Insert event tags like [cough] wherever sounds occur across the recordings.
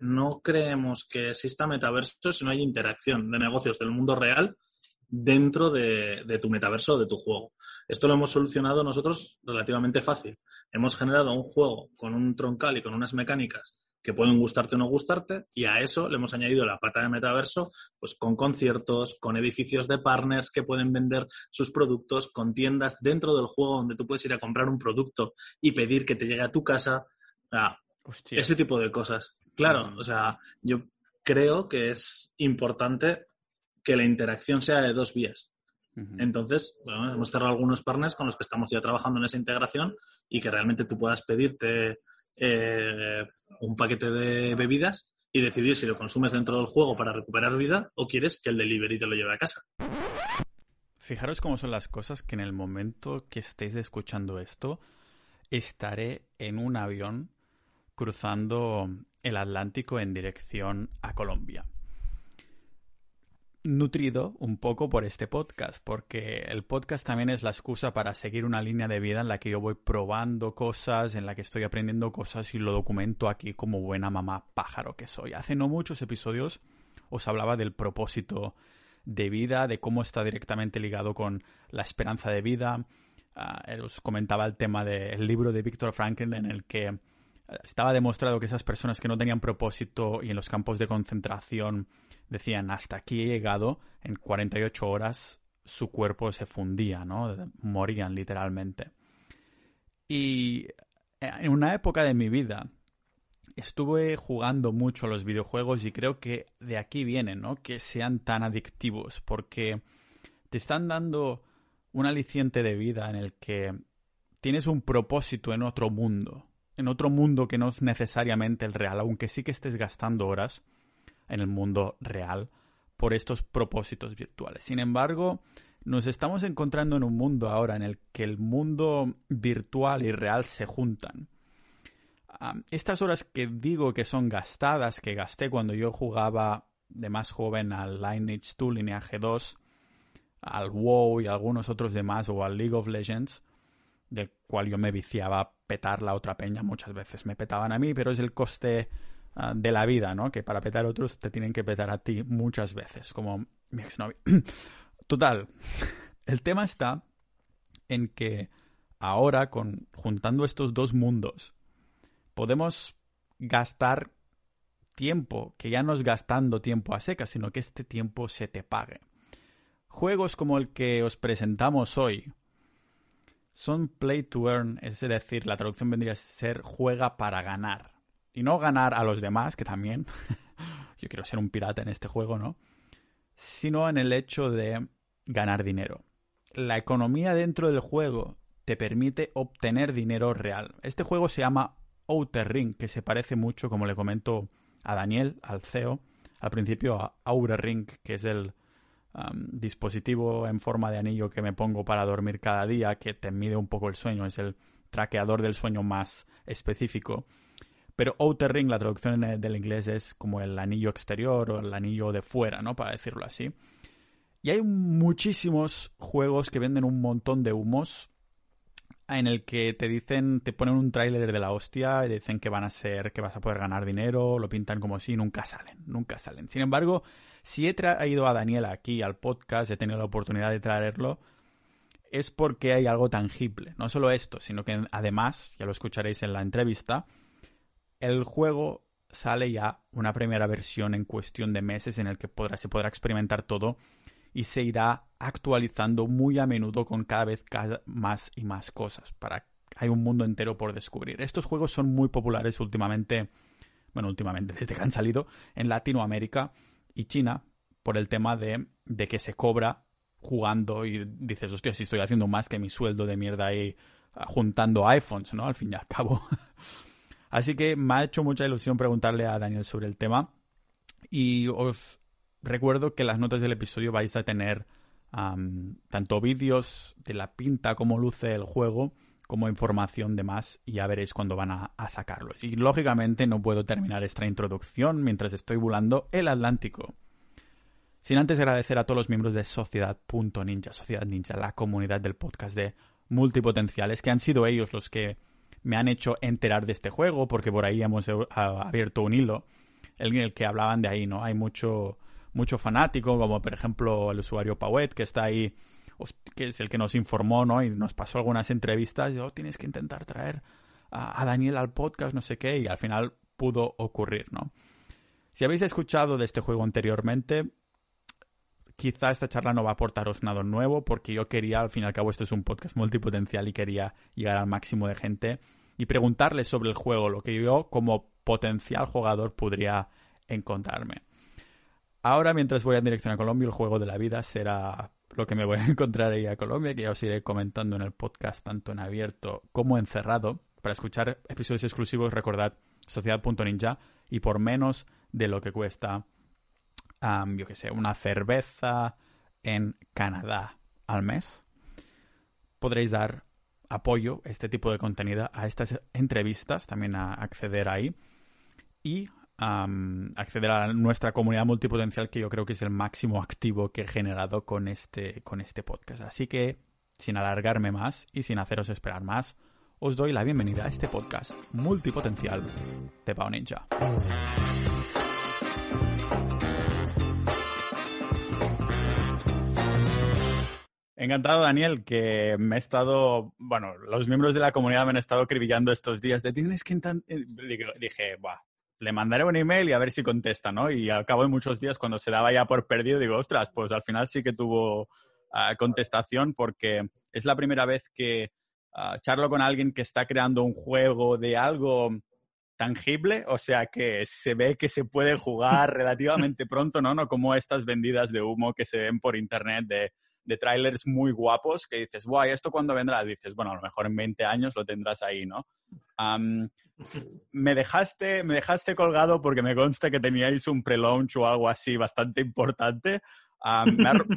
no creemos que exista metaverso si no hay interacción de negocios del mundo real dentro de, de, tu metaverso o de tu juego. Esto lo hemos solucionado nosotros relativamente fácil. Hemos generado un juego con un troncal y con unas mecánicas que pueden gustarte o no gustarte, y a eso le hemos añadido la pata de metaverso, pues con conciertos, con edificios de partners que pueden vender sus productos, con tiendas dentro del juego donde tú puedes ir a comprar un producto y pedir que te llegue a tu casa, ese tipo de cosas. Claro, o sea, yo creo que es importante que la interacción sea de dos vías. Entonces, bueno, hemos cerrado algunos partners con los que estamos ya trabajando en esa integración y que realmente tú puedas pedirte eh, un paquete de bebidas y decidir si lo consumes dentro del juego para recuperar vida o quieres que el delivery te lo lleve a casa. Fijaros cómo son las cosas que en el momento que estéis escuchando esto, estaré en un avión cruzando el Atlántico en dirección a Colombia nutrido un poco por este podcast, porque el podcast también es la excusa para seguir una línea de vida en la que yo voy probando cosas, en la que estoy aprendiendo cosas y lo documento aquí como buena mamá pájaro que soy. Hace no muchos episodios os hablaba del propósito de vida, de cómo está directamente ligado con la esperanza de vida. Uh, os comentaba el tema del libro de Víctor Franklin en el que estaba demostrado que esas personas que no tenían propósito y en los campos de concentración decían, hasta aquí he llegado, en 48 horas su cuerpo se fundía, ¿no? Morían literalmente. Y en una época de mi vida estuve jugando mucho a los videojuegos y creo que de aquí vienen, ¿no? Que sean tan adictivos, porque te están dando un aliciente de vida en el que tienes un propósito en otro mundo, en otro mundo que no es necesariamente el real, aunque sí que estés gastando horas en el mundo real por estos propósitos virtuales. Sin embargo, nos estamos encontrando en un mundo ahora en el que el mundo virtual y real se juntan. estas horas que digo que son gastadas, que gasté cuando yo jugaba de más joven al Lineage 2, Lineage 2, al WoW y algunos otros demás, o al League of Legends, del cual yo me viciaba a petar la otra peña. Muchas veces me petaban a mí, pero es el coste Ah, de la vida, ¿no? Que para petar a otros te tienen que petar a ti muchas veces, como mi exnovio. [clears throat] Total, [laughs] el tema está en que ahora, con, juntando estos dos mundos, podemos gastar tiempo, que ya no es gastando tiempo a seca, sino que este tiempo se te pague. Juegos como el que os presentamos hoy son play to earn, es decir, la traducción vendría a ser juega para ganar. Y no ganar a los demás, que también [laughs] yo quiero ser un pirata en este juego, ¿no? Sino en el hecho de ganar dinero. La economía dentro del juego te permite obtener dinero real. Este juego se llama Outer Ring, que se parece mucho, como le comento a Daniel, al CEO, al principio a Outer Ring, que es el dispositivo en forma de anillo que me pongo para dormir cada día, que te mide un poco el sueño, es el traqueador del sueño más específico. Pero outer ring, la traducción del inglés es como el anillo exterior o el anillo de fuera, ¿no? Para decirlo así. Y hay muchísimos juegos que venden un montón de humos en el que te dicen, te ponen un tráiler de la hostia y dicen que van a ser, que vas a poder ganar dinero, lo pintan como si nunca salen, nunca salen. Sin embargo, si he traído a Daniel aquí al podcast, he tenido la oportunidad de traerlo, es porque hay algo tangible. No solo esto, sino que además, ya lo escucharéis en la entrevista, el juego sale ya una primera versión en cuestión de meses en el que se podrá experimentar todo y se irá actualizando muy a menudo con cada vez más y más cosas. Hay un mundo entero por descubrir. Estos juegos son muy populares últimamente, bueno, últimamente desde que han salido en Latinoamérica China por el tema de, de que se cobra jugando y dices, hostia, si estoy haciendo más que mi sueldo de mierda ahí ah, juntando iPhones, ¿no? Al fin y al cabo. [laughs] Así que me ha hecho mucha ilusión preguntarle a Daniel sobre el tema. Y os recuerdo que las notas del episodio vais a tener tanto vídeos de la pinta, como luce el juego, como información de más y ya veréis cuándo van a, a, sacarlos. Y lógicamente no puedo terminar esta introducción mientras estoy volando el Atlántico. Sin antes agradecer a todos los miembros de Sociedad.ninja, Sociedad Ninja, la comunidad del podcast de multipotenciales, que han sido ellos los que me han hecho enterar de este juego, porque por ahí hemos abierto un hilo en el que hablaban de ahí, ¿no? Hay mucho, mucho fanático, como por ejemplo el usuario Pauet, que está ahí, que es el que nos informó, ¿no? Y nos pasó algunas entrevistas, y, oh, tienes que intentar traer a, a Daniel al podcast, no sé qué, y al final pudo ocurrir, ¿no? Si habéis escuchado de este juego anteriormente, quizá esta charla no va a aportaros nada nuevo porque yo quería, al fin y al cabo, esto es un podcast multipotencial y quería llegar al máximo de gente y preguntarles sobre el juego, lo que yo como potencial jugador podría encontrarme. Ahora, mientras voy en dirección a Colombia, el juego de la vida será lo que me voy a [laughs] encontrar ahí a Colombia, que ya os iré comentando en el podcast, tanto en abierto como en cerrado. Para escuchar episodios exclusivos, recordad sociedad.ninja y por menos de lo que cuesta yo que sé, una cerveza en Canadá al mes, podréis dar apoyo este tipo de contenido, a estas entrevistas, también a acceder ahí y acceder a nuestra comunidad multipotencial que yo creo que es el máximo activo que he generado con este, con este podcast. Así que, sin alargarme más y sin haceros esperar más, os doy la bienvenida a este podcast multipotencial de Pau Ninja. Encantado, Daniel, que me he estado, bueno, los miembros de la comunidad me han estado acribillando estos días de tienes que eh, Dije, Buah, le mandaré un email y a ver si contesta, ¿no? Y al cabo de muchos días, cuando se daba ya por perdido, digo, ostras, pues al final sí que tuvo ah, contestación porque es la primera vez que ah, charlo con alguien que está creando un juego de algo tangible, o sea que se ve que se puede jugar [laughs] relativamente pronto, ¿no? No como estas vendidas de humo que se ven por internet de de trailers muy guapos que dices, guay, ¿esto cuándo vendrá? Dices, bueno, a lo mejor en 20 años lo tendrás ahí, ¿no? me, dejaste, me dejaste colgado porque me consta que teníais un pre-launch o algo así bastante importante.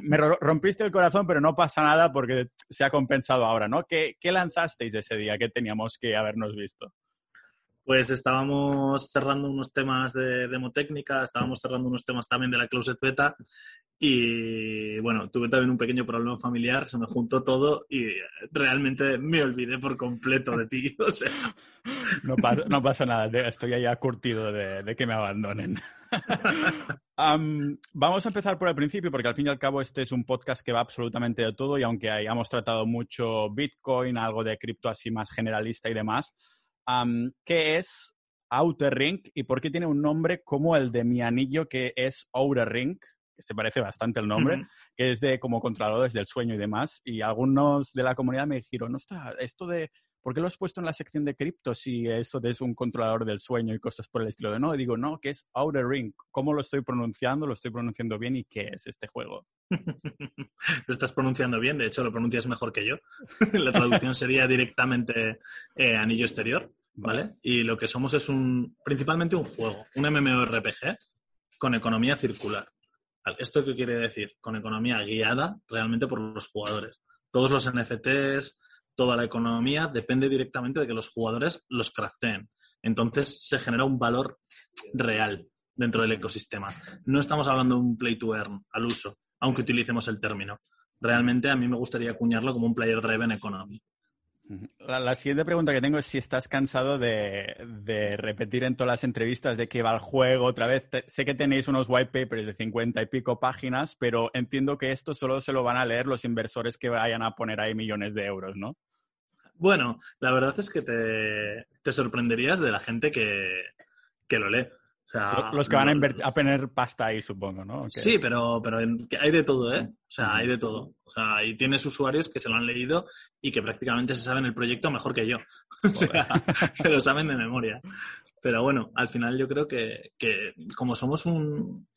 me, rompiste el corazón, pero no pasa nada porque se ha compensado ahora, ¿no? ¿Qué, ¿Qué lanzasteis ese día que teníamos que habernos visto? Pues estábamos cerrando unos temas de demotécnica, estábamos cerrando unos temas también de la Closet Beta y bueno, tuve también un pequeño problema familiar, se me juntó todo y realmente me olvidé por completo de ti. [laughs] no, pasa, no, pasa, nada, estoy ya curtido de, que me abandonen. [laughs] vamos a empezar por el principio porque al fin y al cabo este es un podcast que va absolutamente de todo y aunque hayamos tratado mucho Bitcoin, algo de cripto así más generalista y demás, ¿qué es Outer Ring y por qué tiene un nombre como el de mi anillo que es Outer Ring? que se parece bastante el nombre, que es de como controladores del sueño y demás. Y algunos de la comunidad me dijeron, no está, esto de, ¿por qué lo has puesto en la sección de cripto si eso es un controlador del sueño y cosas por el estilo? De no, digo, no, que es Outer Ring. ¿Cómo lo estoy pronunciando? ¿Lo estoy pronunciando bien? ¿Y qué es este juego? [laughs] lo estás pronunciando bien, de hecho lo pronuncias mejor que yo. [laughs] la traducción sería directamente eh, anillo exterior. ¿vale? Y lo que somos es un, principalmente un juego, un MMORPG con economía circular. ¿Esto qué quiere decir? Con economía guiada realmente por los jugadores. Todos los NFTs, toda la economía depende directamente de que los jugadores los crafteen. Entonces se genera un valor real dentro del ecosistema. No estamos hablando de un play to earn al uso, aunque utilicemos el término. Realmente a mí me gustaría acuñarlo como un player driven economy. La, siguiente pregunta que tengo es si estás cansado de, repetir en todas las entrevistas de que va el juego otra vez. sé que tenéis unos white papers de 50 y pico páginas, pero entiendo que esto solo se lo van a leer los inversores que vayan a poner ahí millones de euros, ¿no? Bueno, la verdad es que te, sorprenderías de la gente que lo lee los que van a, a poner pasta ahí, supongo, ¿no? Sí, pero, pero hay de todo, ¿eh? O sea, hay de todo. O sea, y tienes usuarios que se lo han leído y que prácticamente se saben el proyecto mejor que yo. [laughs] o sea, [laughs] se lo saben de memoria. Pero bueno, al final yo creo que, que como somos un...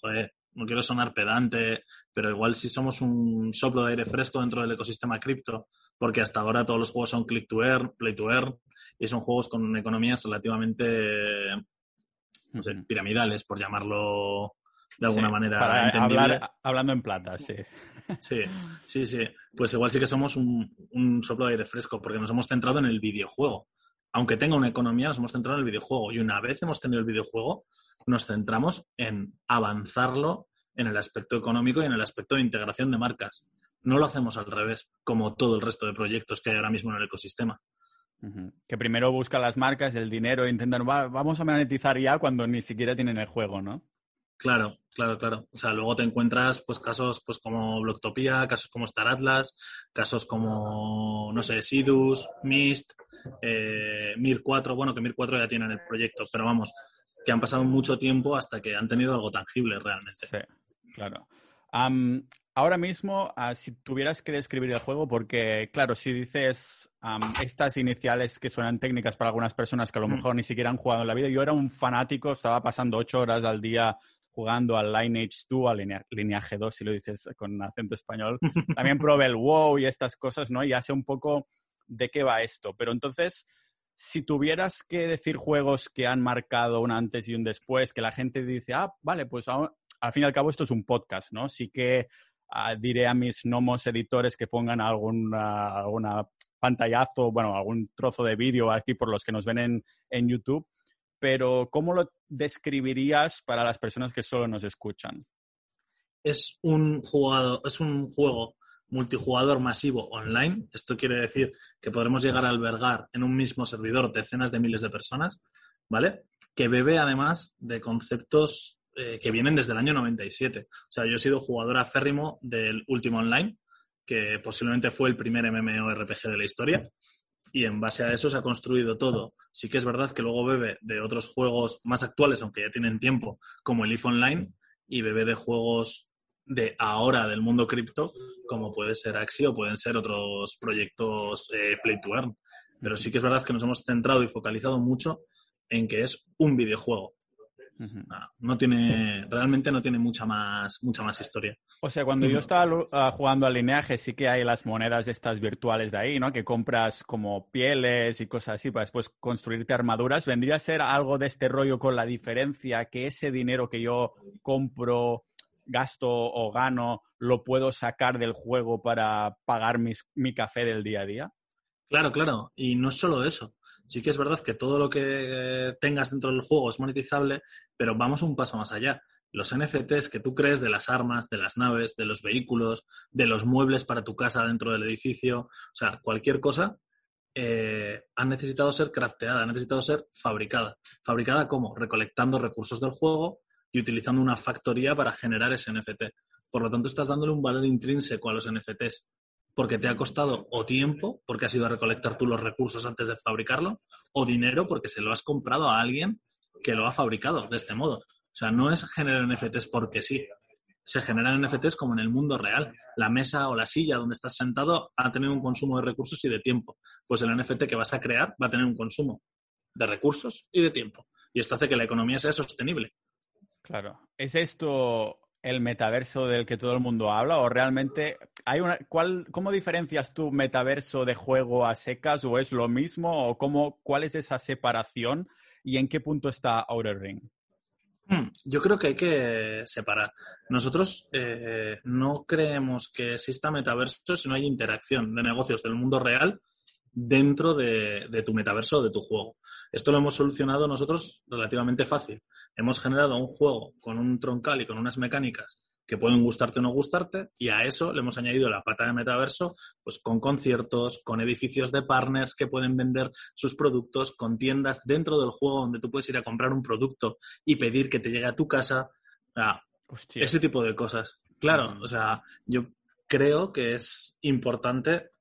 Joder, no quiero sonar pedante, pero igual si somos un soplo de aire fresco dentro del ecosistema cripto, porque hasta ahora todos los juegos son click to earn, play to earn, y son juegos con economías relativamente no sé, piramidales, por llamarlo de alguna manera entendible. hablando en plata, sí. Sí, sí, sí. Pues igual sí que somos un, un, soplo de aire fresco, porque nos hemos centrado en el videojuego. Aunque tenga una economía, nos hemos centrado en el videojuego. Y una vez hemos tenido el videojuego, nos centramos en avanzarlo en el aspecto económico y en el aspecto de integración de marcas. No lo hacemos al revés, como todo el resto de proyectos que hay ahora mismo en el ecosistema. Que primero buscan las marcas, el dinero, e intentan, vamos a monetizar ya cuando ni siquiera tienen el juego, ¿no? Claro, claro, claro. O sea, luego te encuentras pues casos pues como Blocktopia, casos como Star Atlas, casos como, no sé, Sidus, Mist, eh, Mir 4, bueno, que Mir 4 ya tienen el proyecto, pero vamos, que han pasado mucho tiempo hasta que han tenido algo tangible realmente. Sí, claro. Ahora mismo, ah, si tuvieras que describir el juego, porque, claro, si dices estas iniciales que suenan técnicas para algunas personas que a lo mm. mejor ni siquiera han jugado en la vida, yo era un fanático, estaba pasando ocho horas al día jugando al Lineage 2, al Lineaje 2, si lo dices con acento español. [laughs] También probé el WoW y estas cosas, ¿no? Y ya sé un poco de qué va esto. Pero entonces, si tuvieras que decir juegos que han marcado un antes y un después, que la gente dice, ah, vale, pues al fin y al cabo esto es un podcast, ¿no? Sí que ah, diré a mis nomos editores que pongan alguna pantallazo, bueno, algún trozo de vídeo aquí por los que nos ven en, YouTube pero ¿cómo lo describirías para las personas que solo nos escuchan? Es un, es un juego multijugador masivo online. Esto quiere decir que podremos llegar a albergar en un mismo servidor decenas de miles de personas, ¿vale? Que bebe además de conceptos eh, que vienen desde el año 97. O sea, yo he sido jugador aférrimo del último online, que posiblemente fue el primer MMORPG de la historia y en base a eso se ha construido todo. Sí que es verdad que luego bebe de otros juegos más actuales, aunque ya tienen tiempo, como el IF Online, y bebe de juegos de ahora del mundo cripto, como puede ser Axie o pueden ser otros proyectos eh, Play to Earn. Pero sí que es verdad que nos hemos centrado y focalizado mucho en que es un videojuego. Ah, no tiene, realmente no tiene mucha más, mucha más historia. O sea, cuando yo estaba ah, jugando al lineaje, sí que hay las monedas estas virtuales de ahí, ¿no? Que compras como pieles y cosas así para después construirte armaduras. ¿Vendría a ser algo de este rollo con la diferencia que ese dinero que yo compro, gasto o gano, lo puedo sacar del juego para pagar mi café del día a día? Claro, claro. Y no es solo eso sí que es verdad que todo lo que tengas dentro del juego es monetizable, pero vamos un paso más allá. Los NFTs que tú crees de las armas, de las naves, de los vehículos, de los muebles para tu casa dentro del edificio, o sea, cualquier cosa, eh, han necesitado ser crafteada, han necesitado ser fabricada. ¿Fabricada cómo? Recolectando recursos del juego y utilizando una factoría para generar ese NFT. Por lo tanto, estás dándole un valor intrínseco a los NFTs porque te ha costado o tiempo, porque has ido a recolectar tú los recursos antes de fabricarlo, o dinero porque se lo has comprado a alguien que lo ha fabricado de este modo. O sea, no es generar NFTs porque sí. Se generan NFTs como en el mundo real. La mesa o la silla donde estás sentado ha tenido un consumo de recursos y de tiempo. Pues el NFT que vas a crear va a tener un consumo de recursos y de tiempo. Y esto hace que la economía sea sostenible. Claro. ¿Es esto el metaverso del que todo el mundo habla o realmente hay una cuál cómo diferencias tu metaverso de juego a secas o es lo mismo o cómo cuál es esa separación y en qué punto está Outer Ring? Hmm, yo creo que hay que separar. Nosotros eh, no creemos que exista metaverso si no hay interacción de negocios del mundo real dentro de, de, tu metaverso o de tu juego. Esto lo hemos solucionado nosotros relativamente fácil. Hemos generado un juego con un troncal y con unas mecánicas que pueden gustarte o no gustarte, y a eso le hemos añadido la pata de metaverso, pues con conciertos, con edificios de partners que pueden vender sus productos, con tiendas dentro del juego donde tú puedes ir a comprar un producto y pedir que te llegue a tu casa. ese tipo de cosas. Claro, o sea, yo creo que es importante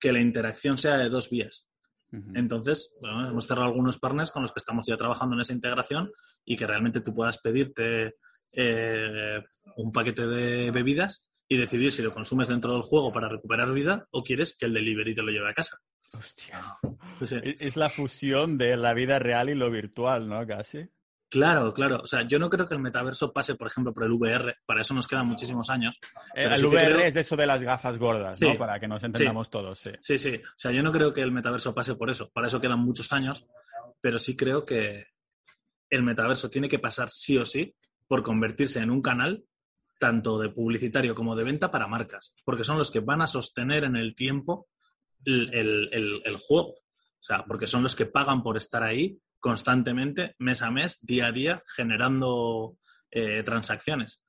que la interacción sea de dos vías. Entonces, bueno, hemos cerrado algunos partners con los que estamos ya trabajando en esa integración y que realmente tú puedas pedirte eh, un paquete de bebidas y decidir si lo consumes dentro del juego para recuperar vida o quieres que el delivery te lo lleve a casa. Hostias. Pues, eh, es la fusión de la vida real y lo virtual, ¿no? Casi. Claro, claro. O sea, yo no creo que el metaverso pase, por ejemplo, por el VR. Para eso nos quedan muchísimos años. Eh, el VR es eso de las gafas gordas, ¿no? Para que nos entendamos todos, sí. Sí, sí. O sea, yo no creo que el metaverso pase por eso. Para eso quedan muchos años. Pero sí creo que el metaverso tiene que pasar sí o sí por convertirse en un canal tanto de publicitario como de venta para marcas. Porque son los que van a sostener en el tiempo el juego. O sea, porque son los que pagan por estar ahí constantemente, mes a mes, día a día, generando eh, transacciones.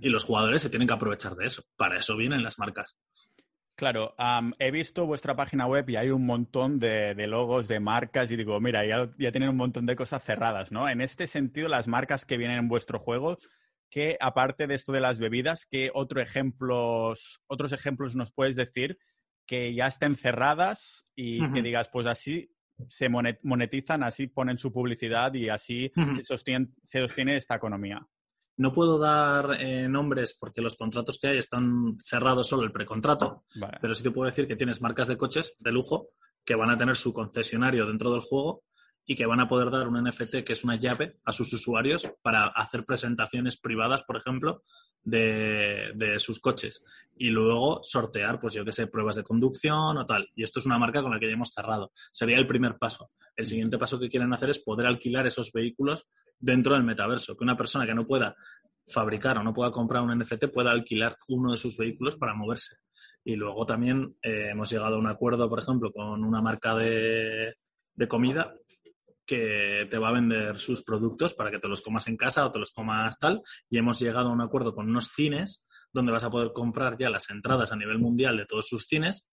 Y los jugadores se tienen que aprovechar de eso. Para eso vienen las marcas. Claro, he visto vuestra página web y hay un montón de, logos de marcas y digo, mira, ya, ya, tienen un montón de cosas cerradas, ¿no? En este sentido, las marcas que vienen en vuestro juego, que aparte de esto de las bebidas, ¿qué otro ejemplos, otros ejemplos nos puedes decir que ya estén cerradas y que digas, pues así se monetizan, así ponen su publicidad y así se, sostiene, se sostiene esta economía? No puedo dar eh, nombres porque los contratos que hay están cerrados solo el precontrato, pero sí te puedo decir que tienes marcas de coches de lujo que van a tener su concesionario dentro del juego y que van a poder dar un NFT que es una llave a sus usuarios para hacer presentaciones privadas, por ejemplo, de, sus coches y luego sortear, pues yo qué sé, pruebas de conducción o tal. Y esto es una marca con la que ya hemos cerrado. Sería el primer paso. El siguiente paso que quieren hacer es poder alquilar esos vehículos dentro del metaverso, que una persona que no pueda fabricar o no pueda comprar un NFT pueda alquilar uno de sus vehículos para moverse. Y luego también eh, hemos llegado a un acuerdo, por ejemplo, con una marca de, de comida que te va a vender sus productos para que te los comas en casa o te los comas tal. Y hemos llegado a un acuerdo con unos cines donde vas a poder comprar ya las entradas a nivel mundial de todos sus cines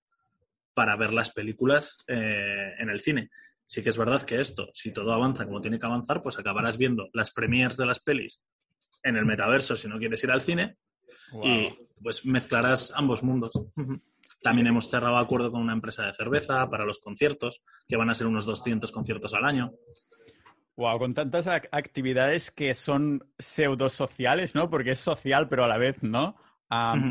para ver las películas eh, en el cine. Sí que es verdad que esto, si todo avanza como tiene que avanzar, pues acabarás viendo las premiers de las pelis en el metaverso si no quieres ir al cine y pues mezclarás ambos mundos. También hemos cerrado acuerdo con una empresa de cerveza para los conciertos, que van a ser unos 200 conciertos al año. Wow, con tantas actividades que son pseudo-sociales, ¿no? Porque es social, pero a la vez no.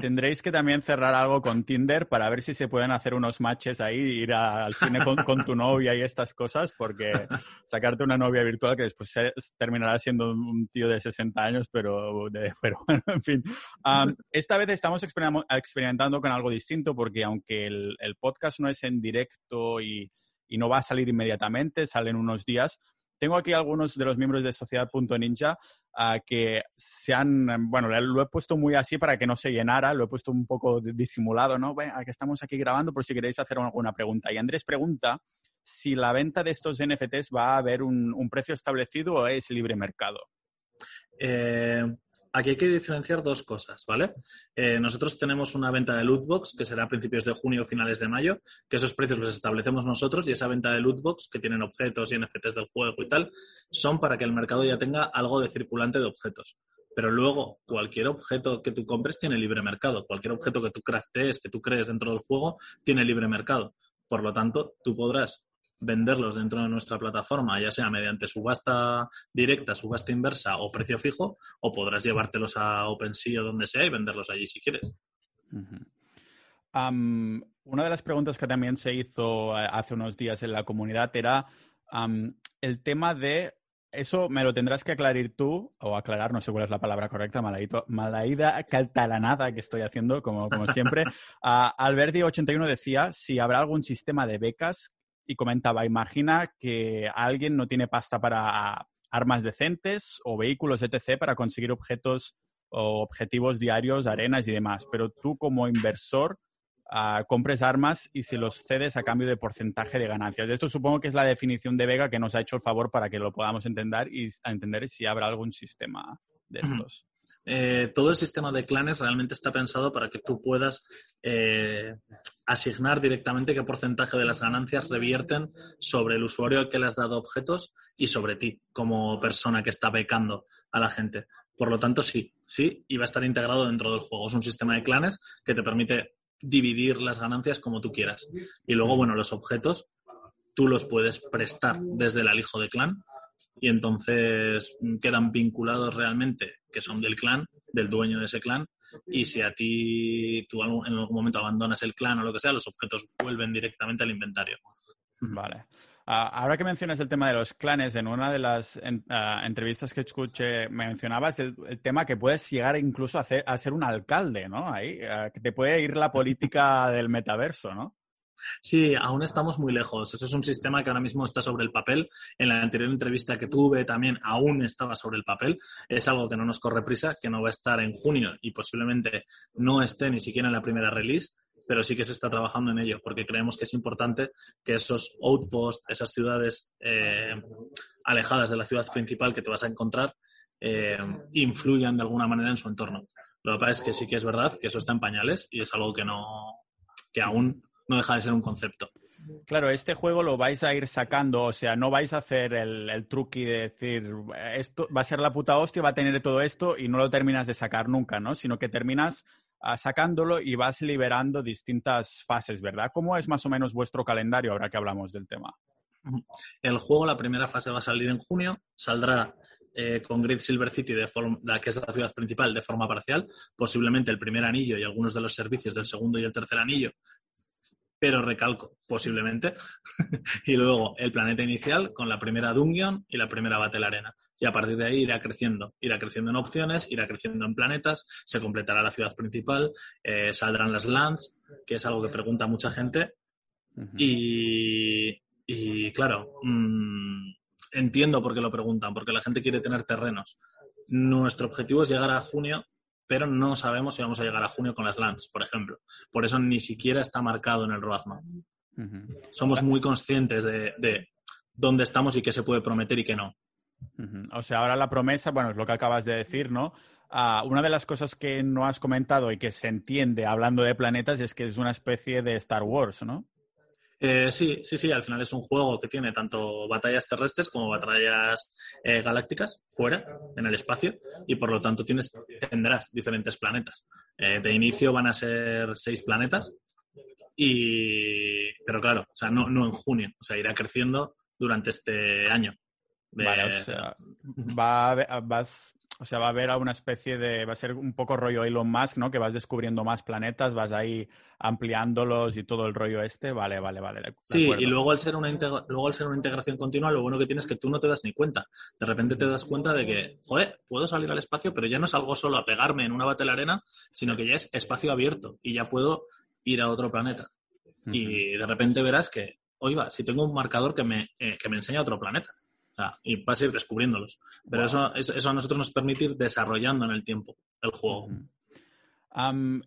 Tendréis que también cerrar algo con Tinder para ver si se pueden hacer unos matches ahí, ir al cine con, tu novia y estas cosas, porque [laughs] sacarte una novia virtual que después terminará siendo un tío de 60 años, pero, [laughs] pero bueno, en fin. esta vez estamos experimentando con algo distinto porque aunque el, podcast no es en directo y, y no va a salir inmediatamente, salen unos días, tengo aquí algunos de los miembros de Sociedad.ninja uh, que se han, bueno, lo he puesto muy así para que no se llenara, lo he puesto un poco disimulado, ¿no? Bueno, que estamos aquí grabando por si queréis hacer alguna pregunta. Y Andrés pregunta si la venta de estos NFTs va a haber un, un precio establecido o es libre mercado. Eh, aquí hay que diferenciar dos cosas, ¿vale? Eh, nosotros tenemos una venta de lootbox que será a principios de junio o finales de mayo, que esos precios los establecemos nosotros y esa venta de lootbox, que tienen objetos y NFTs del juego y tal, son para que el mercado ya tenga algo de circulante de objetos. Pero luego, cualquier objeto que tú compres tiene libre mercado. Cualquier objeto que tú craftees, que tú crees dentro del juego, tiene libre mercado. Por lo tanto, tú podrás venderlos dentro de nuestra plataforma, ya sea mediante subasta directa, subasta inversa o precio fijo, o podrás llevártelos a OpenSea o donde sea y venderlos allí si quieres. una de las preguntas que también se hizo eh, hace unos días en la comunidad era el tema de eso me lo tendrás que aclarar tú, o aclarar, no sé cuál es la palabra correcta, malaída catalanada que estoy haciendo, como, como siempre. [laughs] Uh, Alberti81 decía si habrá algún sistema de becas y comentaba, imagina que alguien no tiene pasta para armas decentes o vehículos, etc., para conseguir objetos o objetivos diarios, arenas y demás, pero tú como inversor uh, compres armas y se los cedes a cambio de porcentaje de ganancias. Esto supongo que es la definición de Vega que nos ha hecho el favor para que lo podamos entender y entender si habrá algún sistema de estos. Eh, todo el sistema de clanes realmente está pensado para que tú puedas eh, asignar directamente qué porcentaje de las ganancias revierten sobre el usuario al que le has dado objetos y sobre ti como persona que está becando a la gente. Por lo tanto, sí, sí, y va a estar integrado dentro del juego. Es un sistema de clanes que te permite dividir las ganancias como tú quieras. Y luego, bueno, los objetos tú los puedes prestar desde el alijo de clan y entonces quedan vinculados realmente, que son del clan, del dueño de ese clan, y si a ti tú en algún momento abandonas el clan o lo que sea, los objetos vuelven directamente al inventario. Vale. Ah, ahora que mencionas el tema de los clanes, en una de las ah, entrevistas que escuché mencionabas el, tema que puedes llegar incluso a, a ser un alcalde, ¿no? Ahí, ah, que te puede ir la política del metaverso, ¿no? Sí, aún estamos muy lejos. Eso es un sistema que ahora mismo está sobre el papel. En la anterior entrevista que tuve también aún estaba sobre el papel. Es algo que no nos corre prisa, que no va a estar en junio y posiblemente no esté ni siquiera en la primera release, pero sí que se está trabajando en ello porque creemos que es importante que esos outposts, esas ciudades eh, alejadas de la ciudad principal que te vas a encontrar, eh, influyan de alguna manera en su entorno. Lo que pasa es que sí que es verdad que eso está en pañales y es algo que no, que aún no deja de ser un concepto. Claro, este juego lo vais a ir sacando, o sea, no vais a hacer el, el truqui de decir, esto va a ser la puta hostia, va a tener todo esto y no lo terminas de sacar nunca, ¿no? Sino que terminas uh, sacándolo y vas liberando distintas fases, ¿verdad? ¿Cómo es más o menos vuestro calendario ahora que hablamos del tema? El juego, la primera fase va a salir en junio, saldrá eh, con Grid Silver City, de que es la ciudad principal, de forma parcial, posiblemente el primer anillo y algunos de los servicios del segundo y el tercer anillo pero recalco, posiblemente. [laughs] y luego el planeta inicial con la primera Dungeon y la primera Battle Arena. Y a partir de ahí irá creciendo, irá creciendo en opciones, irá creciendo en planetas, se completará la ciudad principal, eh, saldrán las lands, que es algo que pregunta mucha gente. y, y, claro, mmm, entiendo por qué lo preguntan, porque la gente quiere tener terrenos. Nuestro objetivo es llegar a junio pero no sabemos si vamos a llegar a junio con las LANs, por ejemplo. Por eso ni siquiera está marcado en el roadmap. Somos muy conscientes de, dónde estamos y qué se puede prometer y qué no. O sea, ahora la promesa, bueno, es lo que acabas de decir, ¿no? Uh, una de las cosas que no has comentado y que se entiende hablando de planetas es que es una especie de Star Wars, ¿no? Eh, sí, sí, sí, al final es un juego que tiene tanto batallas terrestres como batallas eh, galácticas fuera, en el espacio, y por lo tanto tienes, tendrás diferentes planetas. Eh, de inicio van a ser seis planetas, y, pero claro, o sea, no, no en junio, o sea, irá creciendo durante este año. Vale, o sea, va, vas o sea, va a haber una especie de, va a ser un poco rollo Elon Musk, ¿no? Que vas descubriendo más planetas, vas ahí ampliándolos y todo el rollo este. Vale, vale, vale. sí, y luego al, ser una luego al ser una integración continua, lo bueno que tienes es que tú no te das ni cuenta. De repente te das cuenta de que, joder, puedo salir al espacio, pero ya no salgo solo a pegarme en una battle arena, sino que ya es espacio abierto y ya puedo ir a otro planeta. Y de repente verás que, oiga, si tengo un marcador que me, eh, que me enseña otro planeta y vas a ir descubriéndolos. Pero eso, eso a nosotros nos permite ir desarrollando en el tiempo el juego.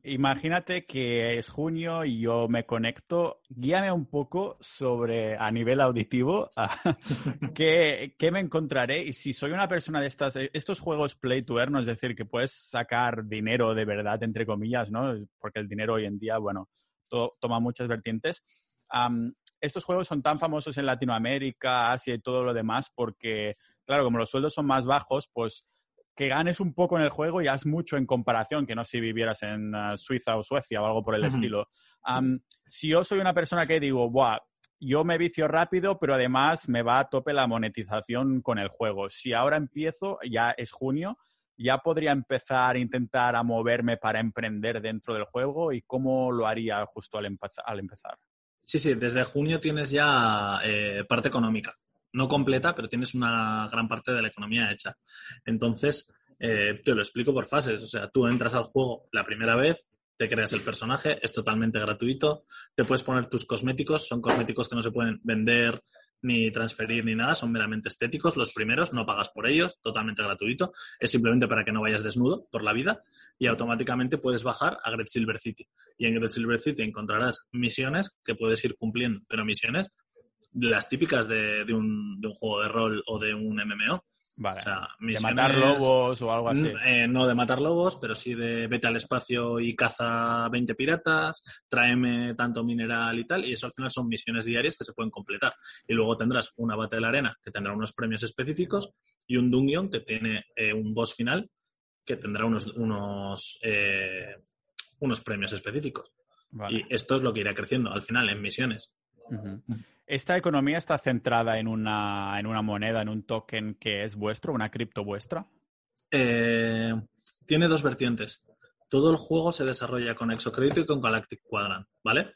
imagínate que es junio y yo me conecto. Guíame un poco sobre, a nivel auditivo, [laughs] ¿qué, ¿qué, me encontraré. Y si soy una persona de estas, estos juegos play to earn, es decir, que puedes sacar dinero de verdad, entre comillas, ¿no? Porque el dinero hoy en día, bueno, toma muchas vertientes estos juegos son tan famosos en Latinoamérica, Asia y todo lo demás porque, claro, como los sueldos son más bajos, pues que ganes un poco en el juego ya es mucho en comparación que no si vivieras en uh, Suiza o Suecia o algo por el estilo. si yo soy una persona que digo, Buah, yo me vicio rápido, pero además me va a tope la monetización con el juego. Si ahora empiezo, ya es junio, ya podría empezar a intentar a moverme para emprender dentro del juego y cómo lo haría justo al, al empezar. Sí, sí, desde junio tienes ya eh, parte económica. No completa, pero tienes una gran parte de la economía hecha. Entonces, eh, te lo explico por fases. O sea, tú entras al juego la primera vez, te creas el personaje, es totalmente gratuito, te puedes poner tus cosméticos, son cosméticos que no se pueden vender ni transferir ni nada, son meramente estéticos. Los primeros no pagas por ellos, totalmente gratuito. Es simplemente para que no vayas desnudo por la vida y automáticamente puedes bajar a Great Silver City. Y en Great Silver City encontrarás misiones que puedes ir cumpliendo, pero misiones las típicas de, un, de un juego de rol o de un MMO Vale. de matar lobos o algo así. Eh, no de matar lobos, pero sí de vete al espacio y caza 20 piratas, tráeme tanto mineral y tal, y eso al final son misiones diarias que se pueden completar. Y luego tendrás una bate de la arena que tendrá unos premios específicos y un dungeon que tiene eh, un boss final que tendrá unos, unos, eh, unos premios específicos. Y esto es lo que irá creciendo al final en misiones. ¿Esta economía está centrada en una, en una moneda, en un token que es vuestro, una cripto vuestra? Eh, tiene dos vertientes. Todo el juego se desarrolla con Exocrédito y con Galactic Quadrant, ¿vale?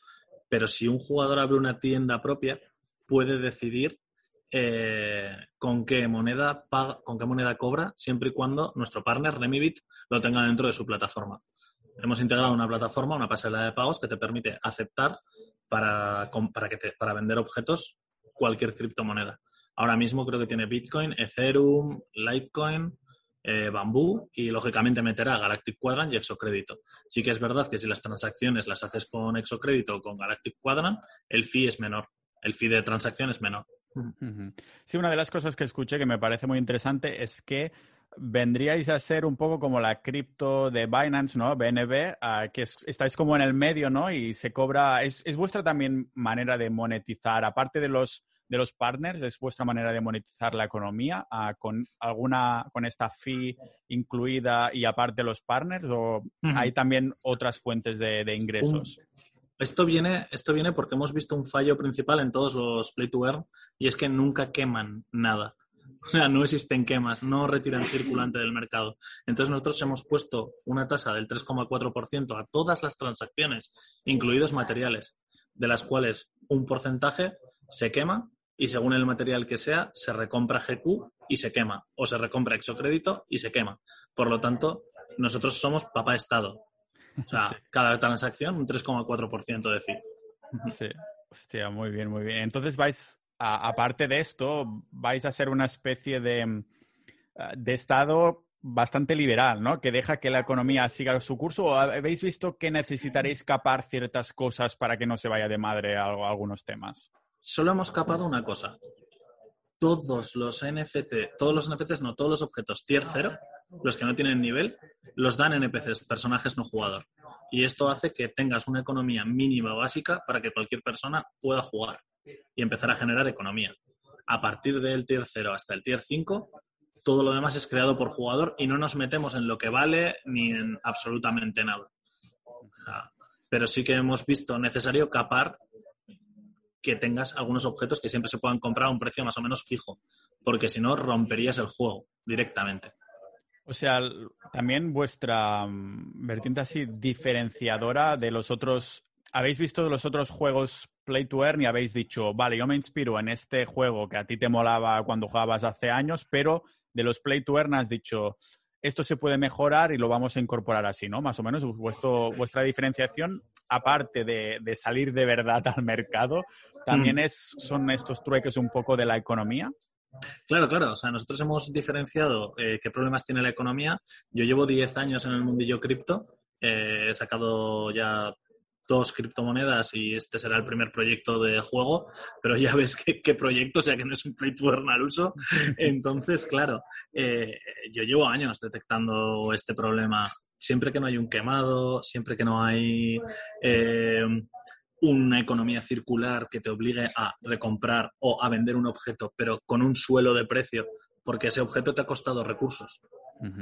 Pero si un jugador abre una tienda propia, puede decidir eh, con qué moneda paga, con qué moneda cobra, siempre y cuando nuestro partner Remibit lo tenga dentro de su plataforma. Hemos integrado una plataforma, una pasarela de pagos que te permite aceptar para, para, que para vender objetos cualquier criptomoneda. Ahora mismo creo que tiene Bitcoin, Ethereum, Litecoin, eh, Bamboo y lógicamente meterá Galactic Quadrant y Exocrédito. Sí que es verdad que si las transacciones las haces con Exocrédito o con Galactic Quadrant, el fee es menor. El fee de transacción es menor. Sí, una de las cosas que escuché que me parece muy interesante es que vendríais a ser un poco como la cripto de Binance, ¿no? BNB, ah, que estáis como en el medio, ¿no? Y se cobra, es, es, vuestra también manera de monetizar, aparte de los, de los partners, es vuestra manera de monetizar la economía ah, con alguna, con esta fee incluida y aparte los partners, o hay también otras fuentes de, de ingresos. Esto viene, esto viene porque hemos visto un fallo principal en todos los play to earn y es que nunca queman nada. [laughs] O sea, no existen quemas, no retiran circulante del mercado. Entonces nosotros hemos puesto una tasa del 3,4% a todas las transacciones, incluidos materiales, de las cuales un porcentaje se quema y según el material que sea, se recompra GQ y se quema, o se recompra exocrédito y se quema. Por lo tanto, nosotros somos papá Estado. O sea, [laughs] cada transacción un 3,4% de fee. Sí, hostia, muy bien, muy bien. Entonces vais, aparte de esto, vais a ser una especie de, de estado bastante liberal, ¿no? Que deja que la economía siga su curso. ¿O habéis visto que necesitaréis capar ciertas cosas para que no se vaya de madre a, algunos temas? Solo hemos capado una cosa. Todos los NFT, todos los NFTs, no, todos los objetos tier 0 los que no tienen nivel, los dan NPCs, personajes no jugador. Y esto hace que tengas una economía mínima básica para que cualquier persona pueda jugar y empezar a generar economía. A partir del tier 0 hasta el tier 5, todo lo demás es creado por jugador y no nos metemos en lo que vale ni en absolutamente nada. pero sí que hemos visto necesario capar que tengas algunos objetos que siempre se puedan comprar a un precio más o menos fijo, porque si no romperías el juego directamente. O sea, también vuestra mm, vertiente así diferenciadora de los otros. ¿Habéis visto los otros juegos Play to Earn y habéis dicho, vale, yo me inspiro en este juego que a ti te molaba cuando jugabas hace años, pero de los Play to Earn has dicho, esto se puede mejorar y lo vamos a incorporar así, ¿no? Más o menos vuestro, vuestra diferenciación, aparte de, de, salir de verdad al mercado, también mm. es, son estos trueques un poco de la economía. Claro, claro. O sea, nosotros hemos diferenciado eh, qué problemas tiene la economía. Yo llevo 10 años en el mundillo cripto. Eh, he sacado ya dos criptomonedas y este será el primer proyecto de juego, pero ya ves qué, proyecto, o sea que no es un play to earn al uso. Entonces, claro, eh, yo llevo años detectando este problema. Siempre que no hay un quemado, siempre que no hay una economía circular que te obligue a recomprar o a vender un objeto, pero con un suelo de precio, porque ese objeto te ha costado recursos.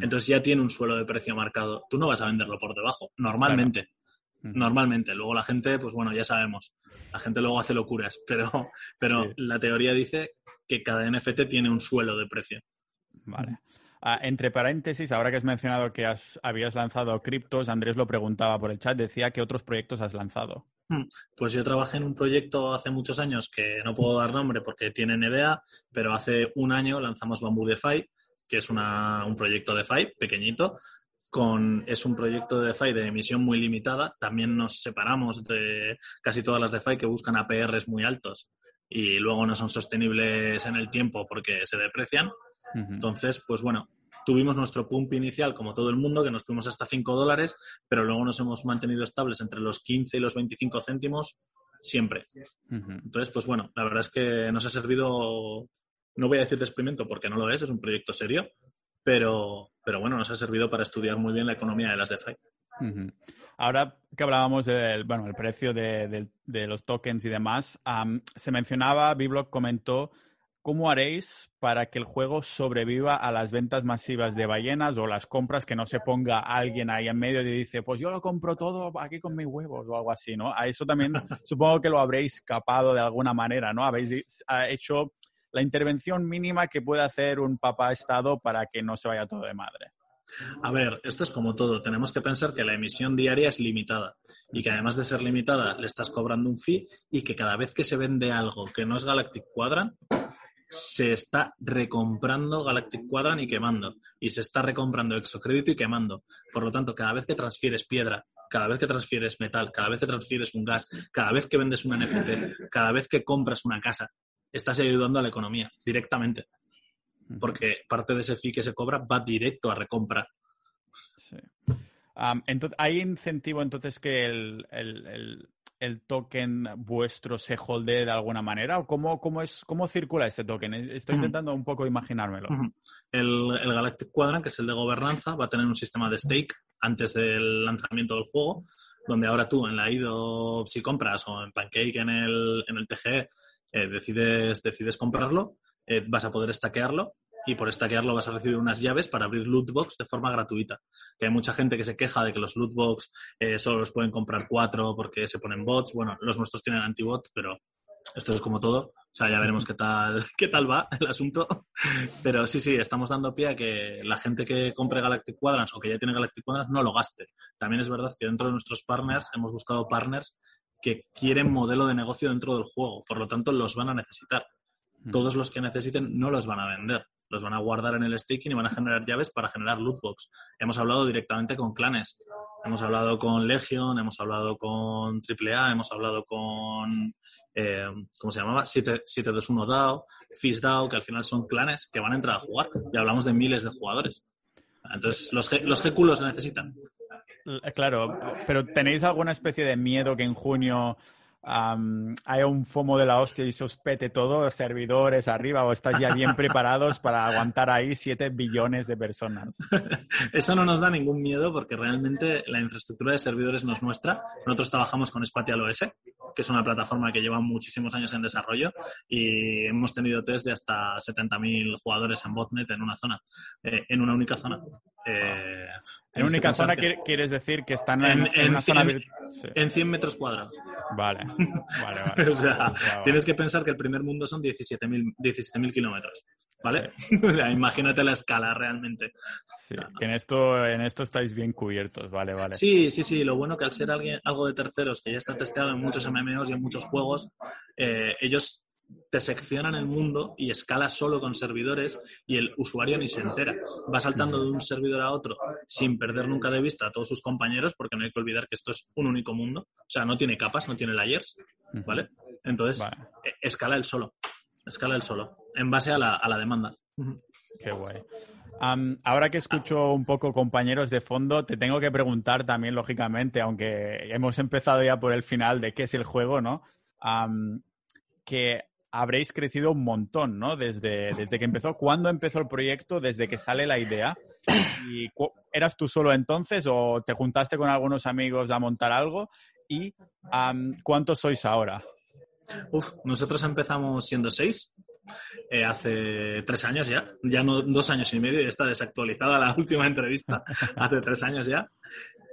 Entonces ya tiene un suelo de precio marcado. Tú no vas a venderlo por debajo, normalmente. Normalmente. Luego la gente, pues bueno, ya sabemos, la gente luego hace locuras, [laughs] pero, pero la teoría dice que cada NFT tiene un suelo de precio. Vale. Ah, entre paréntesis, ahora que has mencionado que habías lanzado criptos, Andrés lo preguntaba por el chat, decía que otros proyectos has lanzado. Hmm. Pues yo trabajé en un proyecto hace muchos años que no puedo dar nombre porque tiene NDA, pero hace un año lanzamos Bamboo DeFi, que es un proyecto DeFi pequeñito. Con, es un proyecto de DeFi de emisión muy limitada. También nos separamos de casi todas las DeFi que buscan APRs muy altos y luego no son sostenibles en el tiempo porque se deprecian. Entonces, pues bueno, tuvimos nuestro pump inicial, como todo el mundo, que nos fuimos hasta 5 dólares, pero luego nos hemos mantenido estables entre los 15 y los 25 céntimos siempre. Entonces, pues bueno, la verdad es que nos ha servido, no voy a decir de experimento porque no lo es, es un proyecto serio, pero, pero bueno, nos ha servido para estudiar muy bien la economía de las DeFi. Ahora que hablábamos del bueno, el precio de, los tokens y demás, se mencionaba, Biblock comentó ¿Cómo haréis para que el juego sobreviva a las ventas masivas de ballenas o las compras que no se ponga alguien ahí en medio y dice, pues yo lo compro todo aquí con mis huevos o algo así, ¿no? A eso también [laughs] supongo que lo habréis capado de alguna manera, ¿no? Habéis hecho la intervención mínima que puede hacer un papá Estado para que no se vaya todo de madre. A ver, esto es como todo. Tenemos que pensar que la emisión diaria es limitada y que además de ser limitada le estás cobrando un fee y que cada vez que se vende algo que no es Galactic Quadrant, se está recomprando Galactic Quadrant y quemando. Y se está recomprando exocrédito y quemando. Por lo tanto, cada vez que transfieres piedra, cada vez que transfieres metal, cada vez que transfieres un gas, cada vez que vendes un NFT, cada vez que compras una casa, estás ayudando a la economía directamente. Porque parte de ese fee que se cobra va directo a recompra. entonces, ¿Hay incentivo entonces que el, el token vuestro se holde de alguna manera? ¿O cómo, cómo, es, cómo circula este token? Estoy intentando un poco imaginármelo. el, el, Galactic Quadrant, que es el de gobernanza, va a tener un sistema de stake antes del lanzamiento del juego, donde ahora tú en la IDO, si compras, o en Pancake en el, en el TGE, eh, decides, decides comprarlo, eh, vas a poder estaquearlo y por estaquearlo vas a recibir unas llaves para abrir lootbox de forma gratuita. Que hay mucha gente que se queja de que los lootbox eh, solo los pueden comprar cuatro porque se ponen bots. Bueno, los nuestros tienen antibot, pero esto es como todo. O sea, ya veremos qué tal, [laughs] qué tal va el asunto. Pero sí, sí, estamos dando pie a que la gente que compre Galactic Quadrants o que ya tiene Galactic Quadrants no lo gaste. También es verdad que dentro de nuestros partners hemos buscado partners que quieren modelo de negocio dentro del juego. Por lo tanto, los van a necesitar. Todos los que necesiten no los van a vender los van a guardar en el staking y van a generar llaves para generar lootbox. Hemos hablado directamente con clanes, hemos hablado con Legion, hemos hablado con AAA, hemos hablado con, eh, ¿cómo se llamaba? 721 DAO, Fish DAO, que al final son clanes que van a entrar a jugar. Y hablamos de miles de jugadores. Entonces, los, los GQ los necesitan. Claro, pero ¿tenéis alguna especie de miedo que en junio hay un FOMO de la hostia y se os pete todo, servidores arriba, o estáis ya bien preparados para aguantar ahí 7 billones de personas. [laughs] Eso no nos da ningún miedo porque realmente la infraestructura de servidores no es nuestra. Nosotros trabajamos con Spatial OS, que es una plataforma que lleva muchísimos años en desarrollo y hemos tenido test de hasta 70.000 jugadores en botnet en una zona, eh, en una única zona. Eh, en única zona quieres decir que están en, una zona en 100 metros cuadrados. Vale, [laughs] vale, vale. o sea, tienes que pensar que el primer mundo son 17.000 17 kilómetros. ¿Vale? [laughs] o sea, imagínate la escala realmente. Sí, que en esto, en esto estáis bien cubiertos, vale, vale. Sí, sí, sí. Lo bueno que al ser alguien, algo de terceros que ya está testeado en muchos MMOs y en muchos juegos, eh, ellos te seccionan el mundo y escala solo con servidores y el usuario ni se entera. Va saltando de un servidor a otro sin perder nunca de vista a todos sus compañeros, porque no hay que olvidar que esto es un único mundo. O sea, no tiene capas, no tiene layers, ¿vale? Entonces, e, escala el solo. Escala el solo, en base a la, a la demanda. Qué guay. ahora que escucho un poco compañeros de fondo, te tengo que preguntar también, lógicamente, aunque hemos empezado ya por el final de qué es el juego, ¿no? que habréis crecido un montón, ¿no? Desde, desde que empezó. ¿Cuándo empezó el proyecto? Desde que sale la idea. ¿Y ¿Eras tú solo entonces o te juntaste con algunos amigos a montar algo? ¿Y cuántos sois ahora? Uf, nosotros empezamos siendo seis. Eh, hace tres años ya, ya no dos años y medio, ya está desactualizada la [laughs] última entrevista, hace tres años ya.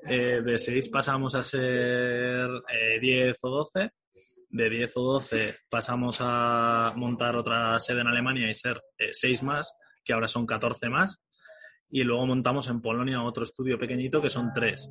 Eh, de seis pasamos a ser eh, diez o doce de 10 o 12 pasamos a montar otra sede en Alemania y ser 6 eh, más, que ahora son 14 más. Y luego montamos en Polonia otro estudio pequeñito que son 3.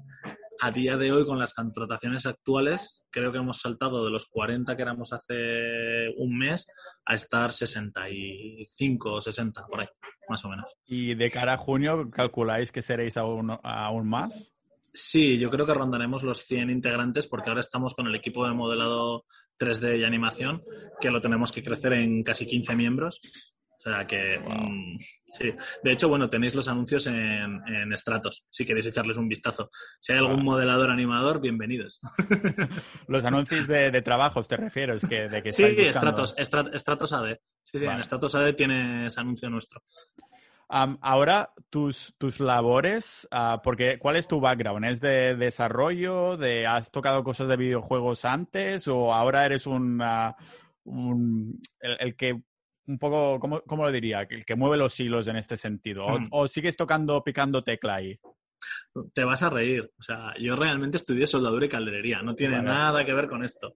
A día de hoy, con las contrataciones actuales, creo que hemos saltado de los 40 que éramos hace un mes a estar 65 o 60, por ahí, más o menos. ¿Y de cara a junio calculáis que seréis aún, aún más? Sí, yo creo que rondaremos los 100 integrantes porque ahora estamos con el equipo de modelado 3D y animación, que lo tenemos que crecer en casi 15 miembros. O sea que, mm, sí. De hecho, bueno, tenéis los anuncios en, en Stratos, si queréis echarles un vistazo. Si hay algún modelador animador, bienvenidos. [laughs] los anuncios de, de trabajos, te refieres, es que, de que Sí, Stratos, Stratos AD. Sí, sí, en Stratos AD tienes anuncio nuestro ahora, tus, tus labores, uh, porque ¿cuál es tu background? ¿Es de desarrollo? De, ¿Has tocado cosas de videojuegos antes? ¿O ahora eres un, un el, que un poco, ¿cómo, ¿cómo, lo diría? El que mueve los hilos en este sentido. ¿O, mm. o sigues tocando, picando tecla ahí? Te vas a reír. O sea, yo realmente estudié soldadura y calderería. No tiene nada que ver con esto.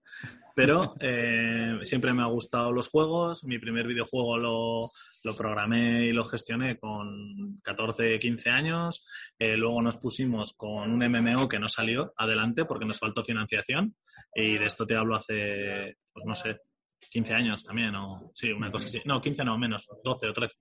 Pero [laughs] eh, siempre me ha gustado los juegos. Mi primer videojuego lo, lo programé y lo gestioné con 14, 15 años. Eh, luego nos pusimos con un MMO que no salió adelante porque nos faltó financiación. Y de esto te hablo hace, pues no sé, 15 años también, o sí, una cosa así. No, 15 no, menos, 12 o 13.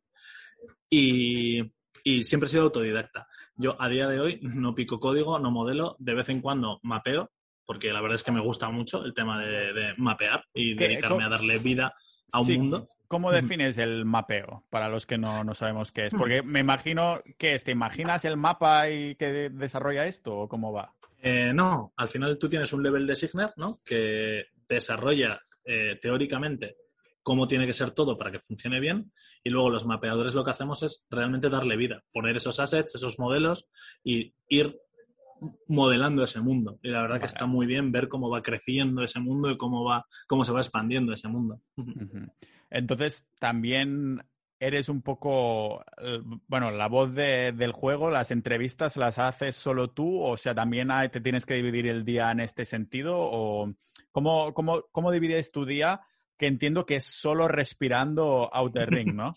Y, y siempre he sido autodidacta. Yo a día de hoy no pico código, no modelo, de vez en cuando mapeo, porque la verdad es que me gusta mucho el tema de, mapear y dedicarme a darle vida a un mundo. ¿Cómo defines el mapeo para los que no, no, sabemos qué es? Porque me imagino que te imaginas el mapa y que desarrolla esto o cómo va. Eh, no, al final tú tienes un level designer, ¿no? Que desarrolla eh, teóricamente cómo tiene que ser todo para que funcione bien y luego los mapeadores lo que hacemos es realmente darle vida, poner esos assets, esos modelos y ir modelando ese mundo. Y la verdad que está muy bien ver cómo va creciendo ese mundo y cómo va, cómo se va expandiendo ese mundo. Entonces, también eres un poco, eh, bueno, la voz del juego, las entrevistas las haces solo tú, o sea, también te tienes que dividir el día en este sentido, o cómo, cómo, cómo divides tu día que entiendo que es solo respirando Outer [laughs] Ring, ¿no?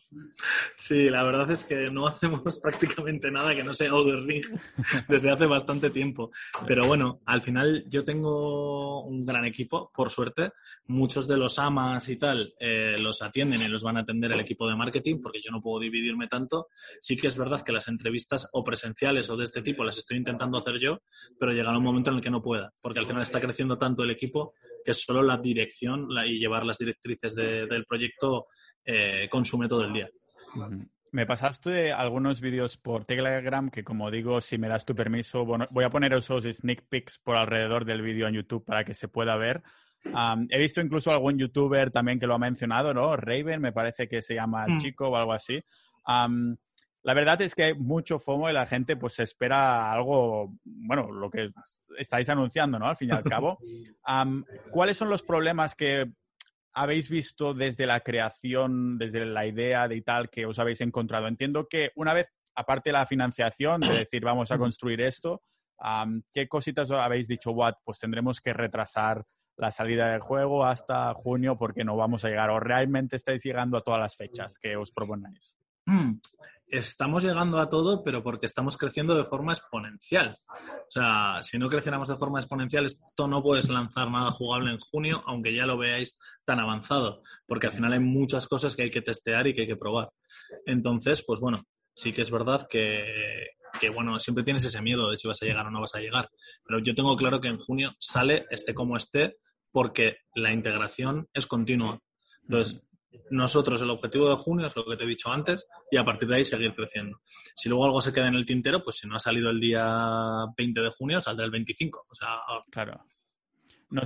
Sí, la verdad es que no [laughs] hacemos prácticamente nada que no sea Outer Ring [laughs] desde hace bastante tiempo. Pero bueno, al final yo tengo un gran equipo, por suerte. Muchos de los amas y tal eh, los atienden y los van a atender el equipo de marketing porque yo no puedo dividirme tanto. Sí que es verdad que las entrevistas o presenciales o de este tipo las estoy intentando hacer yo, pero llegará un momento en el que no pueda, porque al final está creciendo tanto el equipo que solo la dirección y llevar las direcciones directrices del proyecto eh, consume todo el día. Me pasaste algunos vídeos por Telegram que, como digo, si me das tu permiso, voy a poner esos sneak peeks por alrededor del vídeo en YouTube para que se pueda ver. he visto incluso algún youtuber también que lo ha mencionado, ¿no? Raven, me parece que se llama el mm. chico o algo así. la verdad es que hay mucho FOMO y la gente pues espera algo, bueno, lo que estáis anunciando, ¿no? Al fin y al cabo. [laughs] ¿Cuáles son los problemas que habéis visto desde la creación, desde la idea de tal que os habéis encontrado? Entiendo que una vez, aparte de la financiación, de [clears throat] decir vamos a construir esto, ¿qué cositas habéis dicho, what? Pues tendremos que retrasar la salida del juego hasta junio porque no vamos a llegar o realmente estáis llegando a todas las fechas que os proponéis. Mm, estamos llegando a todo, pero porque estamos creciendo de forma exponencial. O sea, si no creciéramos de forma exponencial, esto no puedes lanzar nada jugable en junio, aunque ya lo veáis tan avanzado, porque al final hay muchas cosas que hay que testear y que hay que probar. Entonces, pues bueno, sí que es verdad que, que bueno, siempre tienes ese miedo de si vas a llegar o no vas a llegar. Pero yo tengo claro que en junio sale, esté como esté, porque la integración es continua. Entonces, nosotros el objetivo de junio es lo que te he dicho antes y a partir de ahí seguir creciendo. Si luego algo se queda en el tintero, pues si no ha salido el día 20 de junio, saldrá el 25. O sea, claro. No,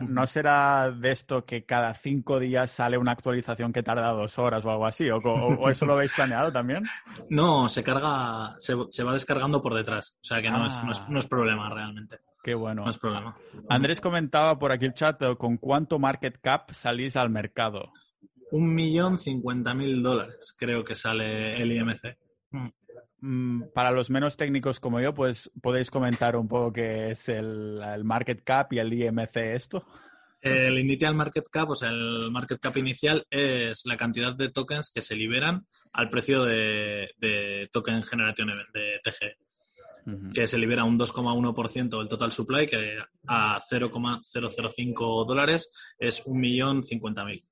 no será de esto que cada cinco días sale una actualización que tarda dos horas o algo así, o, eso lo habéis [laughs] planeado también. No, se carga, se, va descargando por detrás, o sea que no, es, no, es, problema realmente. Qué bueno. No es problema. Andrés comentaba por aquí el chat con cuánto market cap salís al mercado un millón cincuenta mil dólares, creo que sale el IMC. Mm. Mm, para los menos técnicos como yo, pues podéis comentar un poco qué es el, market cap y el IMC esto. El initial market cap, o sea, el market cap inicial es la cantidad de tokens que se liberan al precio de, token generation de TG, que se libera un 2,1% del total supply, que a 0,005 dólares es un millón cincuenta mil.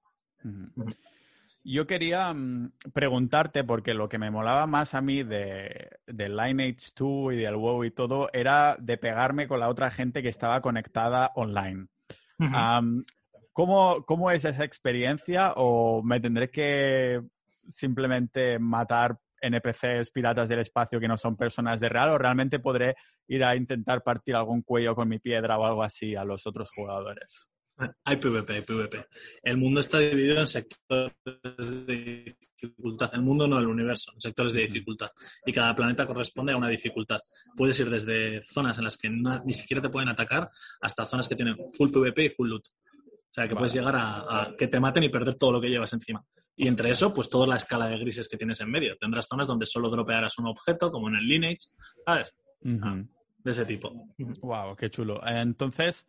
Yo quería mm, preguntarte, porque lo que me molaba más a mí de, Lineage 2 y del WoW y todo era de pegarme con la otra gente que estaba conectada online. ¿cómo, ¿Cómo es esa experiencia? ¿O me tendré que simplemente matar NPCs piratas del espacio que no son personas de real? ¿O realmente podré ir a intentar partir algún cuello con mi piedra o algo así a los otros jugadores? Hay PvP, hay PvP. El mundo está dividido en sectores de dificultad. El mundo no el universo, en sectores de dificultad. Y cada planeta corresponde a una dificultad. Puedes ir desde zonas en las que ni siquiera te pueden atacar hasta zonas que tienen full PvP y full loot. O sea, que puedes llegar a, que te maten y perder todo lo que llevas encima. Y entre eso, pues toda la escala de grises que tienes en medio. Tendrás zonas donde solo dropearás un objeto, como en el Lineage, ¿sabes? Ah, de ese tipo. Wow, qué chulo. Entonces,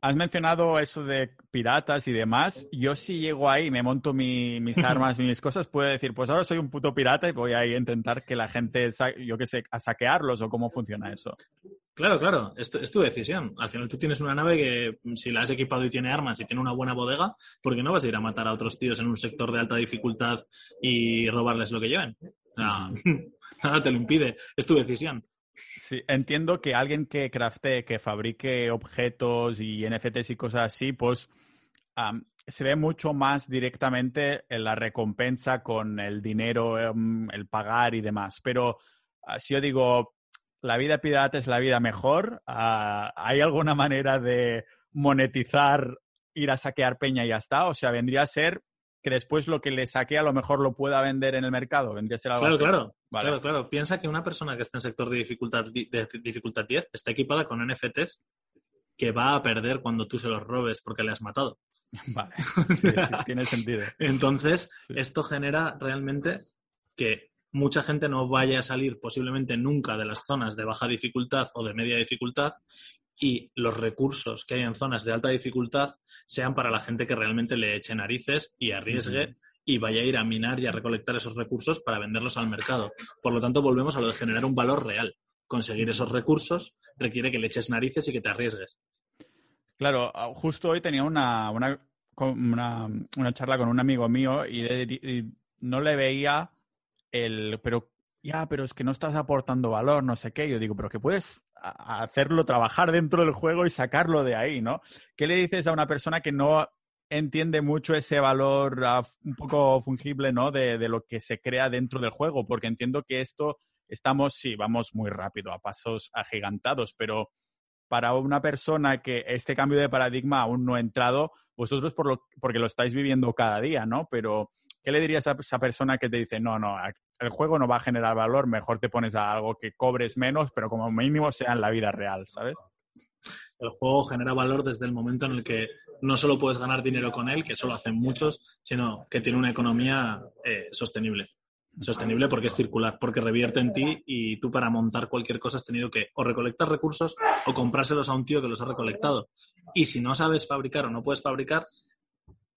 Has mencionado eso de piratas y demás. Yo si llego ahí, me monto mis [laughs] armas y mis cosas, puedo decir, pues ahora soy un puto pirata y voy a intentar que la gente, yo qué sé, a saquearlos o cómo funciona eso. Claro, claro, es tu, es tu, decisión. Al final tú tienes una nave que si la has equipado y tiene armas y tiene una buena bodega, ¿por qué no vas a ir a matar a otros tíos en un sector de alta dificultad y robarles lo que lleven? [laughs] nada te lo impide, es tu decisión. Sí, entiendo que alguien que crafte, que fabrique objetos y NFTs y cosas así, pues se ve mucho más directamente en la recompensa con el dinero, em, el pagar y demás. Pero ah, si yo digo, la vida pirata es la vida mejor. Ah, ¿Hay alguna manera de monetizar, ir a saquear peña y ya está? O sea, vendría a ser que después lo que le saque a lo mejor lo pueda vender en el mercado. Vendría a ser algo Claro, así. claro, Vale. claro, claro. Piensa que una persona que está en sector de dificultad, di- de dificultad 10 está equipada con NFTs que va a perder cuando tú se los robes porque le has matado. [laughs] Vale. [laughs] Sí, sí, tiene sentido. Entonces, Sí. esto genera realmente que mucha gente no vaya a salir posiblemente nunca de las zonas de baja dificultad o de media dificultad y los recursos que hay en zonas de alta dificultad sean para la gente que realmente le eche narices y arriesgue. Y vaya a ir a minar y a recolectar esos recursos para venderlos al mercado. Por lo tanto, volvemos a lo de generar un valor real. Conseguir esos recursos requiere que le eches narices y que te arriesgues. Claro, justo hoy tenía una, una, una, charla con un amigo mío y, y no le veía el, pero ya, pero es que no estás aportando valor, no sé qué. Yo digo, pero que puedes hacerlo, trabajar dentro del juego y sacarlo de ahí, ¿no? ¿Qué le dices a una persona que no entiende mucho ese valor ah, un poco fungible, ¿no? De, de lo que se crea dentro del juego, porque entiendo que esto estamos, sí, vamos muy rápido, a pasos agigantados, pero para una persona que este cambio de paradigma aún no ha entrado, vosotros por lo, porque lo estáis viviendo cada día, ¿no? Pero, ¿qué le dirías a esa persona que te dice, no, no, el juego no va a generar valor, mejor te pones a algo que cobres menos, pero como mínimo sea en la vida real, ¿sabes? El juego genera valor desde el momento en el que no solo puedes ganar dinero con él, que eso lo hacen muchos, sino que tiene una economía eh, sostenible. Sostenible porque es circular, porque revierte en ti y tú para montar cualquier cosa has tenido que o recolectar recursos o comprárselos a un tío que los ha recolectado. Y si no sabes fabricar o no puedes fabricar,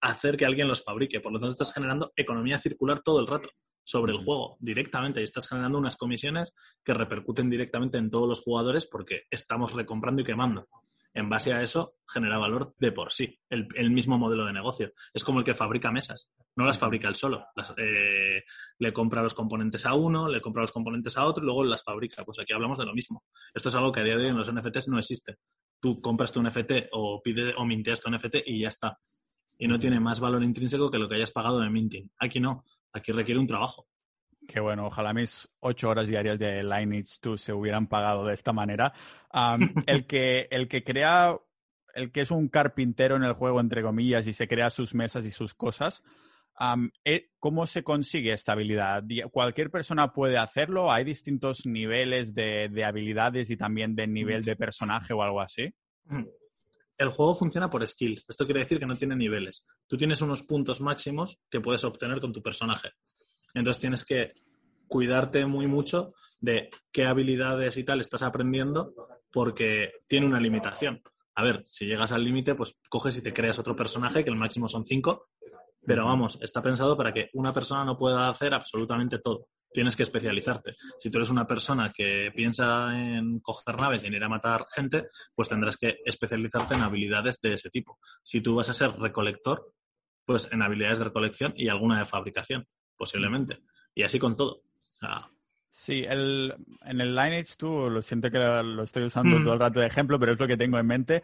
hacer que alguien los fabrique. Por lo tanto, estás generando economía circular todo el rato sobre el juego directamente y estás generando unas comisiones que repercuten directamente en todos los jugadores porque estamos recomprando y quemando. En base a eso, genera valor de por sí, el, el mismo modelo de negocio. Es como el que fabrica mesas. No las fabrica él solo. Las, eh, le compra los componentes a uno, le compra los componentes a otro y luego las fabrica. Pues aquí hablamos de lo mismo. Esto es algo que a día de hoy en los NFTs no existe. Tú compras tu NFT o, pide, o minteas tu NFT y ya está. Y no tiene más valor intrínseco que lo que hayas pagado de minting. Aquí no. Aquí requiere un trabajo. Que bueno, ojalá mis ocho horas diarias de Lineage 2 se hubieran pagado de esta manera. Um, [laughs] el, que, el que crea, el que es un carpintero en el juego, entre comillas, y se crea sus mesas y sus cosas, um, eh, ¿cómo se consigue esta habilidad? ¿Cualquier persona puede hacerlo? ¿Hay distintos niveles de, de habilidades y también de nivel de personaje o algo así? El juego funciona por skills. Esto quiere decir que no tiene niveles. Tú tienes unos puntos máximos que puedes obtener con tu personaje. Entonces tienes que cuidarte muy mucho de qué habilidades y tal estás aprendiendo porque tiene una limitación. A ver, si llegas al límite, pues coges y te creas otro personaje, que el máximo son cinco, pero vamos, está pensado para que una persona no pueda hacer absolutamente todo. Tienes que especializarte. Si tú eres una persona que piensa en coger naves y en ir a matar gente, pues tendrás que especializarte en habilidades de ese tipo. Si tú vas a ser recolector, pues en habilidades de recolección y alguna de fabricación, posiblemente. Y así con todo. O sea, Sí, el, en el Lineage 2, lo siento que lo, estoy usando Mm. todo el rato de ejemplo, pero es lo que tengo en mente.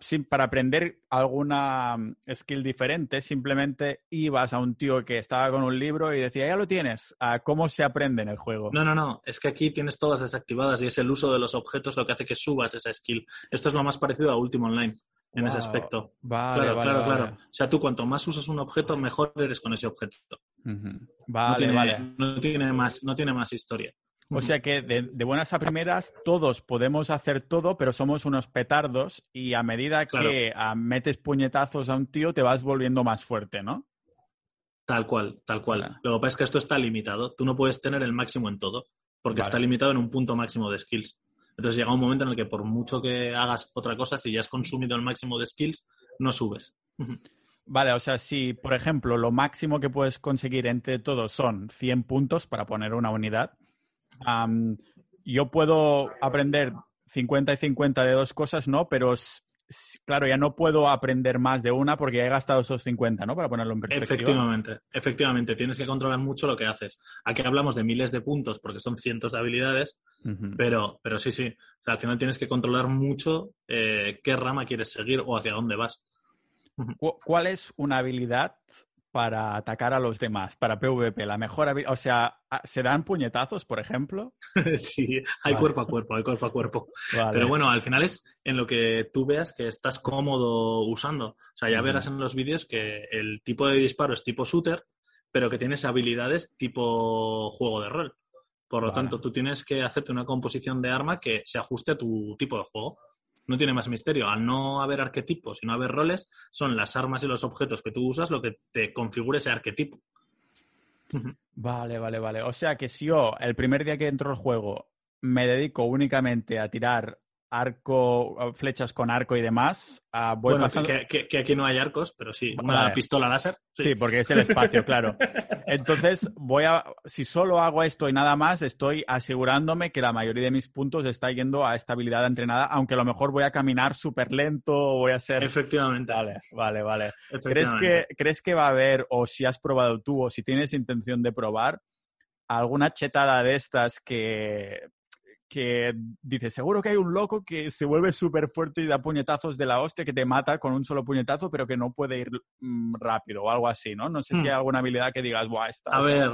Sí, para aprender alguna skill diferente, simplemente ibas a un tío que estaba con un libro y decía, ya lo tienes. Ah, ¿Cómo se aprende en el juego? No, no, no. Es que aquí tienes todas desactivadas y es el uso de los objetos lo que hace que subas esa skill. Esto es lo más parecido a Ultima Online en ese aspecto. Vale, claro, vale, claro, vale. claro. O sea, tú cuanto más usas un objeto, mejor eres con ese objeto. Ujú. no, Vale, tiene, vale. no tiene más, no tiene más historia. O sea que de, de buenas a primeras todos podemos hacer todo, pero somos unos petardos y a medida Claro. que metes puñetazos a un tío te vas volviendo más fuerte, ¿no? Tal cual, tal cual. Vale. Lo que pasa es que esto está limitado. Tú no puedes tener el máximo en todo, porque Vale. está limitado en un punto máximo de skills. Entonces llega un momento en el que por mucho que hagas otra cosa, si ya has consumido el máximo de skills, no subes. [laughs] Vale, o sea, si, por ejemplo, lo máximo que puedes conseguir entre todos son 100 puntos para poner una unidad, yo puedo aprender 50 y 50 de dos cosas, ¿no? Pero, claro, ya no puedo aprender más de una porque ya he gastado esos 50, ¿no? Para ponerlo en perspectiva. Efectivamente, efectivamente. Tienes que controlar mucho lo que haces. Aquí hablamos de miles de puntos porque son cientos de habilidades, pero, pero sí, sí. O sea, al final tienes que controlar mucho eh, qué rama quieres seguir o hacia dónde vas. ¿Cu- ¿Cuál es una habilidad para atacar a los demás, para PvP? La mejor o sea, ¿se dan puñetazos, por ejemplo? [laughs] sí, hay cuerpo a cuerpo, hay cuerpo a cuerpo. Pero bueno, al final es en lo que tú veas que estás cómodo usando. O sea, ya verás en los vídeos que el tipo de disparo es tipo shooter, pero que tienes habilidades tipo juego de rol. Por lo tanto, tú tienes que hacerte una composición de arma que se ajuste a tu tipo de juego. No tiene más misterio. Al no haber arquetipos y no haber roles, son las armas y los objetos que tú usas lo que te configure ese arquetipo. Vale, vale, vale. O sea que si yo el primer día que entro al juego me dedico únicamente a tirar arco, flechas con arco y demás. Uh, bueno, que, aquí no hay arcos, pero sí, una pistola láser. Sí. porque es el espacio, claro. Entonces, voy a, si solo hago esto y nada más, estoy asegurándome que la mayoría de mis puntos está yendo a estabilidad entrenada, aunque a lo mejor voy a caminar súper lento o voy a ser... Efectivamente. Vale, vale, vale. ¿Crees que, ¿Crees que va a haber, o si has probado tú, o si tienes intención de probar, alguna chetada de estas que que dice, seguro que hay un loco que se vuelve súper fuerte y da puñetazos de la hostia que te mata con un solo puñetazo, pero que no puede ir mm, rápido o algo así, ¿no? No sé si hay hmm. alguna habilidad que digas, buah, esta... A ver,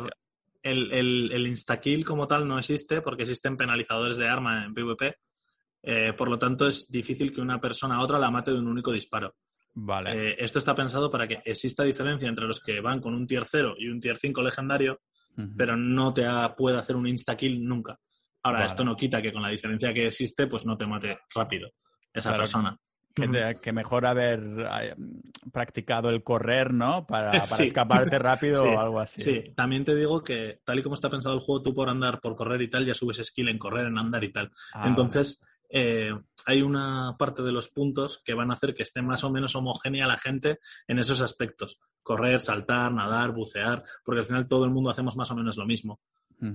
el, el, el instakill como tal no existe porque existen penalizadores de arma en PvP. Eh, por lo tanto, es difícil que una persona a otra la mate de un único disparo. Vale. Eh, esto está pensado para que exista diferencia entre los que van con un tier 0 y un tier 5 legendario, pero no te puede hacer un insta-kill nunca. Ahora, esto no quita que con la diferencia que existe, pues no te mate rápido esa persona. Que, mejor haber practicado el correr, ¿no? Para, escaparte [laughs] rápido o algo así. Sí, también te digo que tal y como está pensado el juego, tú por andar, por correr y tal, ya subes skill en correr, en andar y tal. Ah, Entonces, eh, hay una parte de los puntos que van a hacer que esté más o menos homogénea la gente en esos aspectos. Correr, saltar, nadar, bucear, porque al final todo el mundo hacemos más o menos lo mismo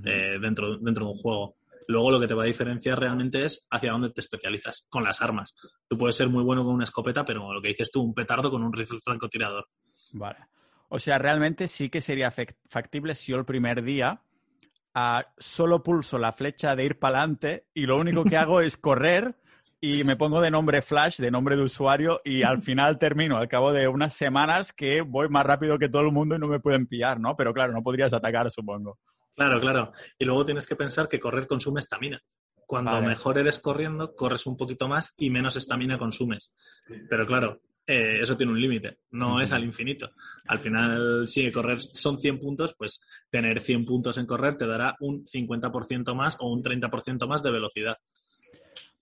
eh, dentro, dentro de un juego. Luego lo que te va a diferenciar realmente es hacia dónde te especializas con las armas. Tú puedes ser muy bueno con una escopeta, pero lo que dices tú, un petardo con un rifle francotirador. Vale. O sea, realmente sí que sería factible si yo el primer día ah, solo pulso la flecha de ir para adelante y lo único que hago es correr y me pongo de nombre Flash, de nombre de usuario, y al final termino, al cabo de unas semanas, que voy más rápido que todo el mundo y no me pueden pillar, ¿no? Pero claro, no podrías atacar, supongo. Claro, claro. Y luego tienes que pensar que correr consume estamina. Cuando mejor eres corriendo, corres un poquito más y menos estamina consumes. Pero claro, eh, eso tiene un límite, no es al infinito. Al final, si correr son 100 puntos, pues tener 100 puntos en correr te dará un 50% más o un 30% más de velocidad.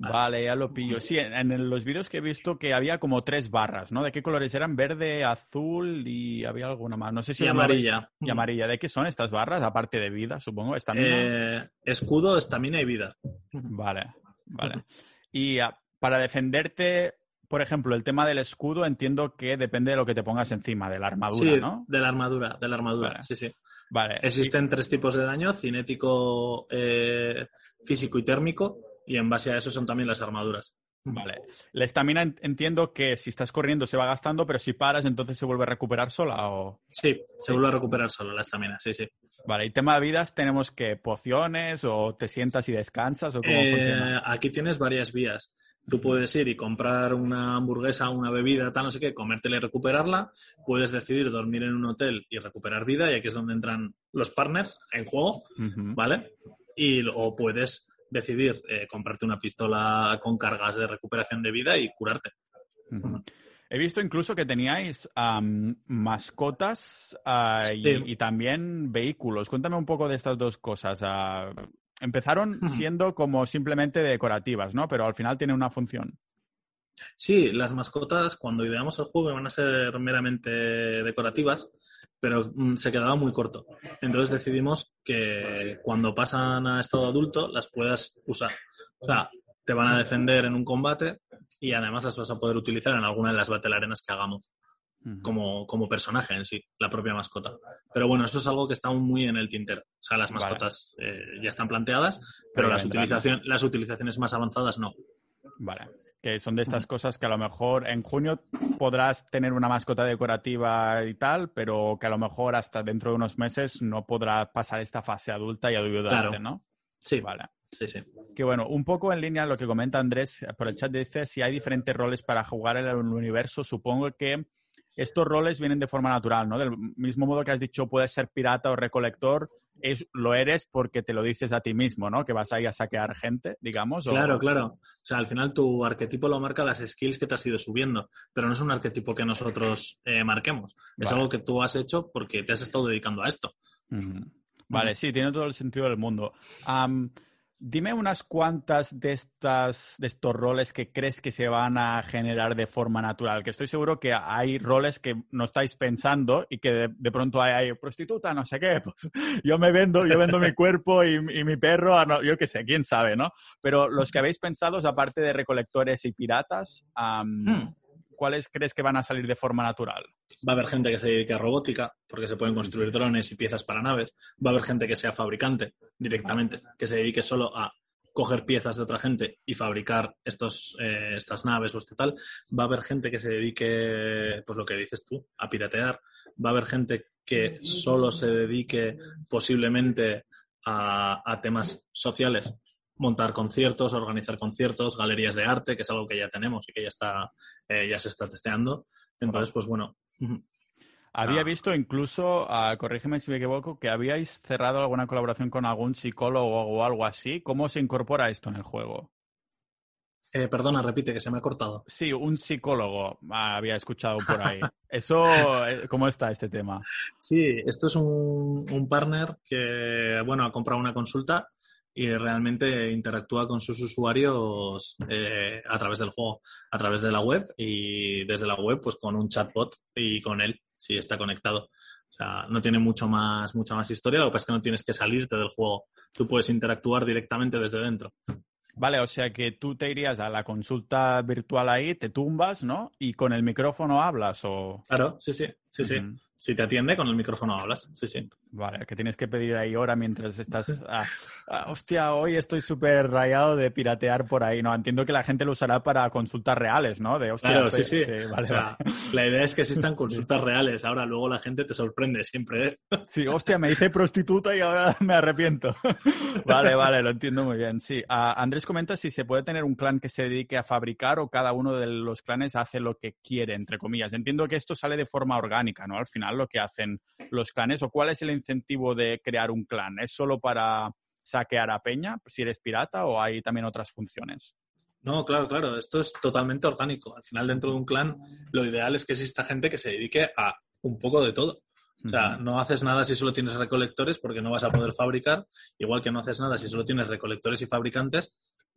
Vale, ya lo pillo. Sí, en, los vídeos que he visto que había como tres barras, ¿no? ¿De qué colores eran? Verde, azul y había alguna más. No sé si... Y amarilla. Y amarilla. ¿De qué son estas barras? Aparte de vida, supongo. Eh, escudo, estamina y vida. [laughs] Vale, vale. Y ah, para defenderte, por ejemplo, el tema del escudo entiendo que depende de lo que te pongas encima, de la armadura, sí, ¿no? de la armadura, de la armadura, sí, sí. Vale. Existen tres tipos de daño, cinético, eh, físico y térmico y en base a eso son también las armaduras. Vale. La estamina entiendo que si estás corriendo se va gastando, pero si paras entonces se vuelve a recuperar sola o... Sí, se vuelve a recuperar sola la estamina, sí, sí. Vale, y tema de vidas, ¿tenemos que pociones o te sientas y descansas o cómo eh, Aquí tienes varias vías. Tú puedes ir y comprar una hamburguesa, una bebida, tal, no sé qué, comértela y recuperarla. Puedes decidir dormir en un hotel y recuperar vida, y aquí es donde entran los partners en juego, ¿vale? Y, o puedes decidir eh, comprarte una pistola con cargas de recuperación de vida y curarte. He visto incluso que teníais mascotas ah, y, también vehículos. Cuéntame un poco de estas dos cosas. Ah, empezaron siendo como simplemente decorativas, ¿no? Pero al final tienen una función. Sí, las mascotas cuando ideamos el juego van a ser meramente decorativas, pero mm, se quedaba muy corto. Entonces decidimos que cuando pasan a estado adulto las puedas usar. O sea, te van a defender en un combate y además las vas a poder utilizar en alguna de las battle arenas que hagamos. Como, como, personaje en sí, la propia mascota. Pero bueno, eso es algo que está muy en el tintero. O sea, las mascotas eh, ya están planteadas, pero las, utilización, las utilizaciones más avanzadas no. Vale. Que son de estas cosas que a lo mejor en junio podrás tener una mascota decorativa y tal, pero que a lo mejor hasta dentro de unos meses no podrá pasar esta fase adulta y ayudarte, ¿no? Sí. Vale. Sí, sí. Que bueno, un poco en línea lo que comenta Andrés por el chat dice si hay diferentes roles para jugar en el universo. Supongo que estos roles vienen de forma natural, ¿no? Del mismo modo que has dicho, puedes ser pirata o recolector, es, lo eres porque te lo dices a ti mismo, ¿no? Que vas ahí a saquear gente, digamos. Claro, claro. O sea, al final tu arquetipo lo marca las skills que te has ido subiendo, pero no es un arquetipo que nosotros eh, marquemos. Es algo que tú has hecho porque te has estado dedicando a esto. Vale, sí, tiene todo el sentido del mundo. Dime unas cuantas de estas de estos roles que crees que se van a generar de forma natural, que estoy seguro que hay roles que no estáis pensando y que de, pronto hay, prostituta, no sé qué, [laughs] pues yo me vendo, yo vendo mi cuerpo y, mi perro, yo qué sé, quién sabe, ¿no? Pero los que habéis pensado, aparte de recolectores y piratas, hmm. ¿Cuáles crees que van a salir de forma natural? Va a haber gente que se dedique a robótica, porque se pueden construir drones y piezas para naves. Va a haber gente que sea fabricante directamente, que se dedique solo a coger piezas de otra gente y fabricar estos, eh, estas naves o este tal. Va a haber gente que se dedique, pues lo que dices tú, a piratear. Va a haber gente que solo se dedique posiblemente a, a temas sociales, montar conciertos, organizar conciertos, galerías de arte, que es algo que ya tenemos y que ya está, eh, ya se está testeando. Entonces, pues bueno. Había ah. visto incluso, uh, corrígeme si me equivoco, que habíais cerrado alguna colaboración con algún psicólogo o algo así. ¿Cómo se incorpora esto en el juego? Eh, perdona, repite, que se me ha cortado. Sí, un psicólogo ah, había escuchado por ahí. [laughs] Eso, eh, ¿cómo está este tema? Sí, esto es un, un partner que, bueno, ha comprado una consulta y realmente interactúa con sus usuarios eh, a través del juego, a través de la web y desde la web pues con un chatbot y con él si está conectado. O sea, no tiene mucho más, mucha más historia, lo que pasa es que no tienes que salirte del juego. Tú puedes interactuar directamente desde dentro. Vale, o sea que tú te irías a la consulta virtual ahí, te tumbas, ¿no? Y con el micrófono hablas o... Claro, sí, sí, sí, sí. Si te atiende, con el micrófono hablas, sí, sí. Vale, que tienes que pedir ahí hora mientras estás... [laughs] Ah, ah, hostia, hoy estoy súper rayado de piratear por ahí, ¿no? Entiendo que la gente lo usará para consultas reales, ¿no? De, hostia, claro, sí, sí. La idea es que existan [laughs] consultas reales. Ahora, luego la gente te sorprende siempre, ¿eh? Sí, hostia, me hice prostituta y ahora [laughs] me arrepiento. vale, vale, lo entiendo muy bien. Sí, ah, Andrés comenta si se puede tener un clan que se dedique a fabricar o cada uno de los clanes hace lo que quiere, entre comillas. Entiendo que esto sale de forma orgánica, ¿no? Al final lo que hacen los clanes o cuál es el incentivo de crear un clan? ¿Es solo para saquear a Peña si eres pirata o hay también otras funciones? No, claro, claro, esto es totalmente orgánico. Al final, dentro de un clan, lo ideal es que exista gente que se dedique a un poco de todo. O sea, no haces nada si solo tienes recolectores porque no vas a poder fabricar, igual que no haces nada si solo tienes recolectores y fabricantes,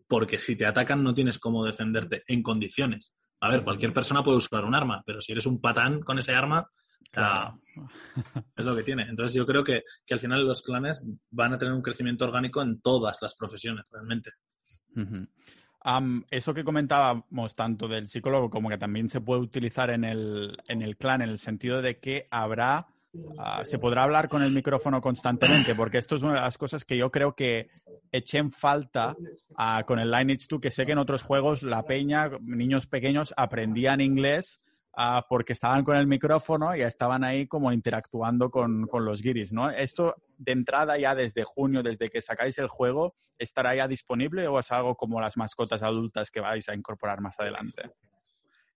porque si te atacan no tienes cómo defenderte en condiciones. A ver, cualquier persona puede usar un arma, pero si eres un patán con ese arma, [laughs] es lo que tiene. Entonces yo creo que, al final los clanes van a tener un crecimiento orgánico en todas las profesiones, realmente. eso que comentábamos tanto del psicólogo como que también se puede utilizar en el, en el clan, en el sentido de que habrá, ah, se podrá hablar con el micrófono constantemente, porque esto es una de las cosas que yo creo que eché en falta ah, con el Lineage 2, que sé que en otros juegos la peña, niños pequeños, aprendían inglés Ah, porque estaban con el micrófono y estaban ahí como interactuando con, los guiris, ¿no? Esto de entrada ya desde junio, desde que sacáis el juego, ¿estará ya disponible o es algo como las mascotas adultas que vais a incorporar más adelante?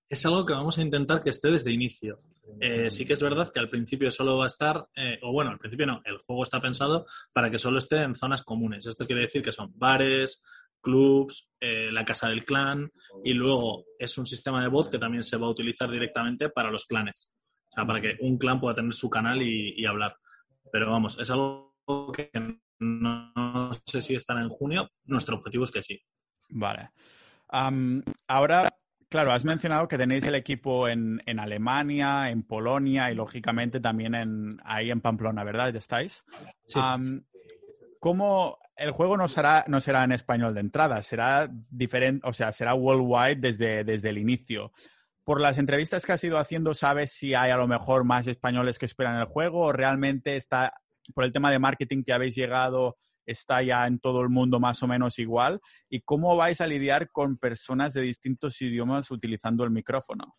Es algo que vamos a intentar que esté desde inicio. Eh, sí que es verdad que al principio solo va a estar, eh, o bueno, al principio no, el juego está pensado para que solo esté en zonas comunes. Esto quiere decir que son bares, clubs, eh, la casa del clan y luego es un sistema de voz que también se va a utilizar directamente para los clanes. O sea, para que un clan pueda tener su canal y, hablar. Pero vamos, es algo que no, sé si estará en junio. Nuestro objetivo es que sí. Vale. ahora, claro, has mencionado que tenéis el equipo en, Alemania, en Polonia y lógicamente también en, ahí en Pamplona, ¿verdad? ¿Estáis? Sí. ¿Cómo el juego no será, no será en español de entrada, será diferente, o sea, será worldwide desde, desde el inicio. Por las entrevistas que has ido haciendo, ¿sabes si hay a lo mejor más españoles que esperan el juego o realmente está, por el tema de marketing que habéis llegado, está ya en todo el mundo más o menos igual? ¿Y cómo vais a lidiar con personas de distintos idiomas utilizando el micrófono?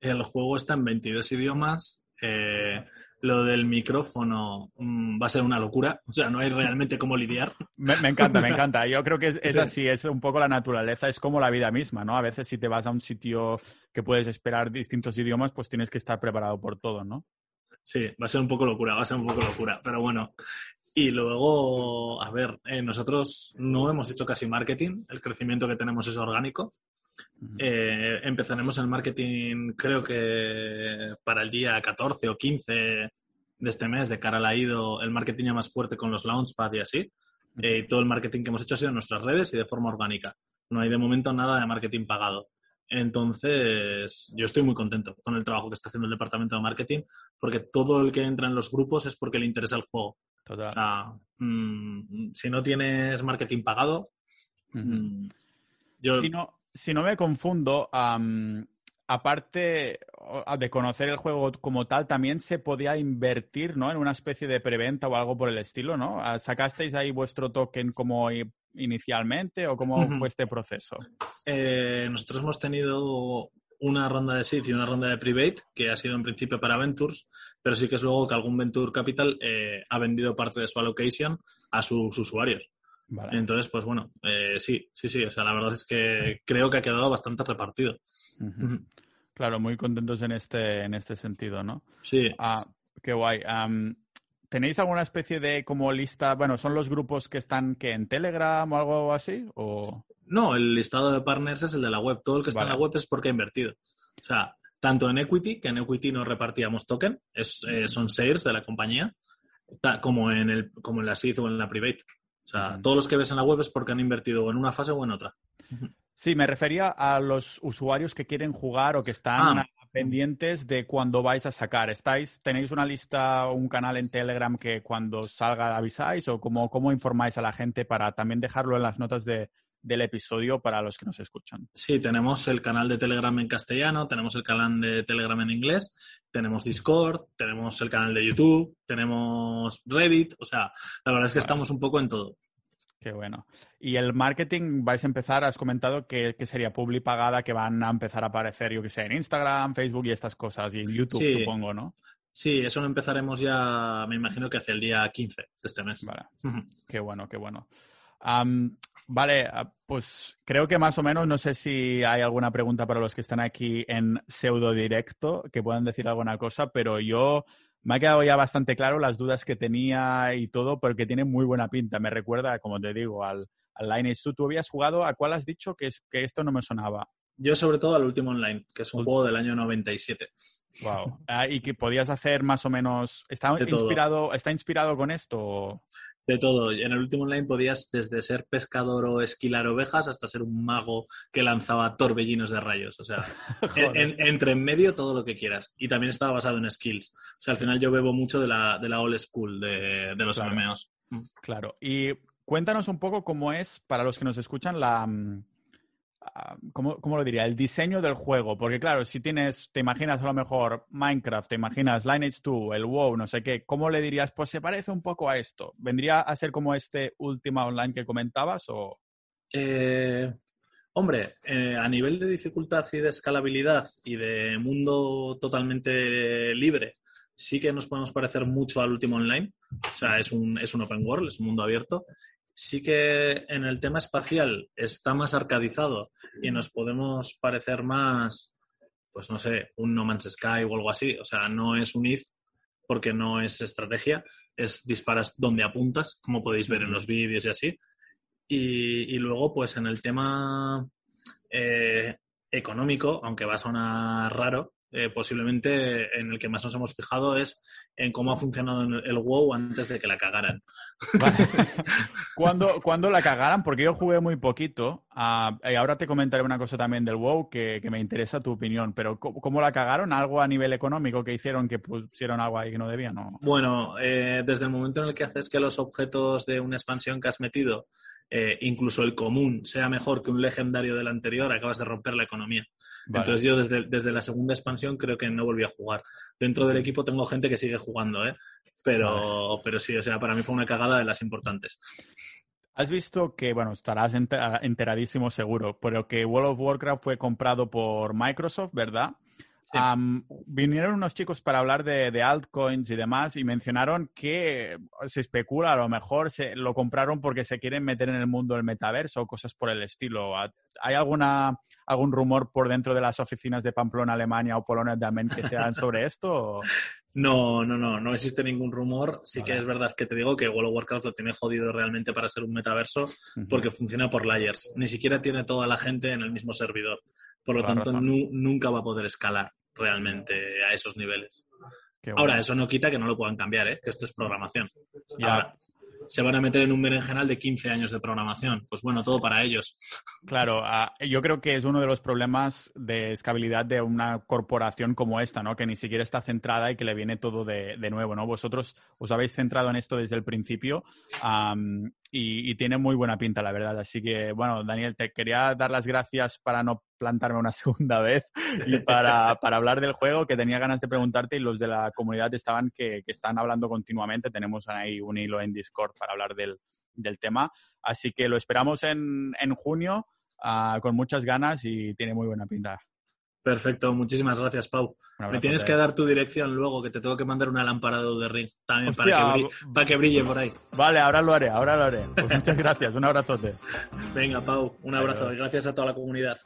El juego está en 22 idiomas Eh, lo del micrófono mm, va a ser una locura. O sea, no hay realmente cómo lidiar. Me, encanta, me encanta. Yo creo que es, así, es un poco la naturaleza, es como la vida misma, ¿no? A veces si te vas a un sitio que puedes esperar distintos idiomas, pues tienes que estar preparado por todo, ¿no? Sí, va a ser un poco locura, va a ser un poco locura. Pero bueno, y luego, a ver, eh, nosotros no hemos hecho casi marketing, el crecimiento que tenemos es orgánico. Eh, empezaremos el marketing, creo que para el día 14 o 15 de este mes, de cara al la IDO, el marketing ya más fuerte con los Launchpad y así. Eh, y todo el marketing que hemos hecho ha sido en nuestras redes y de forma orgánica. No hay de momento nada de marketing pagado. Entonces, yo estoy muy contento con el trabajo que está haciendo el departamento de marketing, porque todo el que entra en los grupos es porque le interesa el juego. Mm, si no tienes marketing pagado, mm, yo... Si no, si no me confundo, aparte de conocer el juego como tal, también se podía invertir, ¿no? En una especie de preventa o algo por el estilo, ¿no? Ah, ¿Sacasteis ahí vuestro token como inicialmente o cómo fue este proceso? Eh, nosotros hemos tenido una ronda de seed y una ronda de private, que ha sido en principio para Ventures, pero sí que es luego que algún Venture Capital eh, ha vendido parte de su allocation a sus usuarios. Entonces, pues bueno, eh, sí, sí, sí. O sea, la verdad es que creo que ha quedado bastante repartido. Claro, muy contentos en este, en este sentido, ¿no? Sí. Ah, qué guay. ¿Tenéis alguna especie de como lista? Bueno, ¿son los grupos que están que en Telegram o algo así? O... No, el listado de partners es el de la web. Todo el que está en la web es porque ha invertido. O sea, tanto en Equity, que en Equity no repartíamos token, es, eh, son shares de la compañía, como en, el, como en la SID o en la Private. O sea, todos los que ves en la web es porque han invertido en una fase o en otra. Sí, me refería a los usuarios que quieren jugar o que están ah. pendientes de cuando vais a sacar. ¿Estáis, ¿Tenéis una lista o un canal en Telegram que cuando salga avisáis o cómo, cómo informáis a la gente para también dejarlo en las notas de, del episodio para los que nos escuchan. Sí, tenemos el canal de Telegram en castellano, tenemos el canal de Telegram en inglés, tenemos Discord, tenemos el canal de YouTube, tenemos Reddit, o sea, la verdad es que estamos un poco en todo. Qué bueno. Y el marketing, vais a empezar, has comentado que, sería publi pagada, que van a empezar a aparecer, yo que sé, en Instagram, Facebook y estas cosas, y en YouTube, supongo, ¿no? Sí, eso lo empezaremos ya, me imagino que hacia el día 15 de este mes. Vale. Qué bueno, qué bueno. Vale, ah, pues creo que más o menos, no sé si hay alguna pregunta para los que están aquí en pseudo directo, que puedan decir alguna cosa, pero yo me ha quedado ya bastante claro las dudas que tenía y todo, porque tiene muy buena pinta. Me recuerda, como te digo, al, al Lineage 2. ¿Tú habías jugado? ¿A cuál has dicho que, es, que esto no me sonaba? Yo sobre todo al último online, que es un juego del año 97. Wow. Ah, y que podías hacer más o menos. ¿Está inspirado, ¿Está inspirado con esto? De todo. En el último online podías desde ser pescador o esquilar ovejas hasta ser un mago que lanzaba torbellinos de rayos. O sea, [laughs] entre en medio todo lo que quieras. Y también estaba basado en skills. O sea, al final yo bebo mucho de la, de la old school de, los claro. MMOs. Claro. Y cuéntanos un poco cómo es, para los que nos escuchan, la mm, ¿cómo, ¿cómo, lo diría? El diseño del juego. Porque claro, si tienes, te imaginas a lo mejor Minecraft, te imaginas Lineage 2, el WoW, no sé qué, ¿cómo le dirías? Pues se parece un poco a esto. ¿Vendría a ser como este última online que comentabas o...? Eh, hombre, eh, a nivel de dificultad y de escalabilidad y de mundo totalmente libre, sí que nos podemos parecer mucho al último online. O sea, es un, es un open world, es un mundo abierto sí que en el tema espacial está más arcadizado y nos podemos parecer más, pues no sé, un No Man's Sky o algo así. O sea, no es un if porque no es estrategia, es disparas donde apuntas, como podéis ver en los vídeos y así. Y, luego, pues en el tema eh, económico, aunque va a sonar raro, eh, posiblemente en el que más nos hemos fijado es en cómo ha funcionado el WoW antes de que la cagaran. [laughs] ¿Cuándo, la cagaran? Porque yo jugué muy poquito. Ah, y ahora te comentaré una cosa también del WoW que, me interesa tu opinión. Pero ¿cómo, la cagaron? ¿Algo a nivel económico que hicieron que pusieron algo ahí que no debían? No? Bueno, eh, desde el momento en el que haces que los objetos de una expansión que has metido eh, incluso el común sea mejor que un legendario del anterior, acabas de romper la economía. Entonces yo desde, desde, la segunda expansión creo que no volví a jugar. Dentro del equipo tengo gente que sigue jugando, ¿eh? Pero, pero sí, o sea, para mí fue una cagada de las importantes. Has visto que, bueno, estarás enteradísimo seguro, pero que World of Warcraft fue comprado por Microsoft, ¿verdad? Vinieron unos chicos para hablar de, altcoins y demás y mencionaron que se especula, a lo mejor se lo compraron porque se quieren meter en el mundo del metaverso o cosas por el estilo. ¿Hay alguna algún rumor por dentro de las oficinas de Pamplona, Alemania o Polonia también que sean sobre esto? [laughs] No, no, no, no existe ningún rumor. Sí que es verdad que te digo que World of Warcraft lo tiene jodido realmente para ser un metaverso porque funciona por layers. Ni siquiera tiene toda la gente en el mismo servidor. Por lo tanto, nunca va a poder escalar realmente a esos niveles. Ahora, eso no quita que no lo puedan cambiar, ¿eh? que esto es programación. Ahora, se van a meter en un berenjenal de 15 años de programación. Pues bueno, todo para ellos. [laughs] Claro, ah, yo creo que es uno de los problemas de escalabilidad de una corporación como esta, ¿no? Que ni siquiera está centrada y que le viene todo de, nuevo, ¿no? Vosotros os habéis centrado en esto desde el principio y, tiene muy buena pinta, la verdad. Así que, bueno, Daniel, te quería dar las gracias para no plantarme una [laughs] segunda vez y para, hablar del juego, que tenía ganas de preguntarte y los de la comunidad estaban que, están hablando continuamente. Tenemos ahí un hilo en Discord para hablar del, tema. Así que lo esperamos en, junio ah, con muchas ganas y tiene muy buena pinta. Perfecto, muchísimas gracias, Pau. Me tienes que dar tu dirección luego, que te tengo que mandar una lámpara de ring también para, que brille, por ahí. Vale, ahora lo haré, ahora lo haré. Pues muchas gracias, un abrazote. [laughs] Venga, Pau, un abrazo y gracias a toda la comunidad.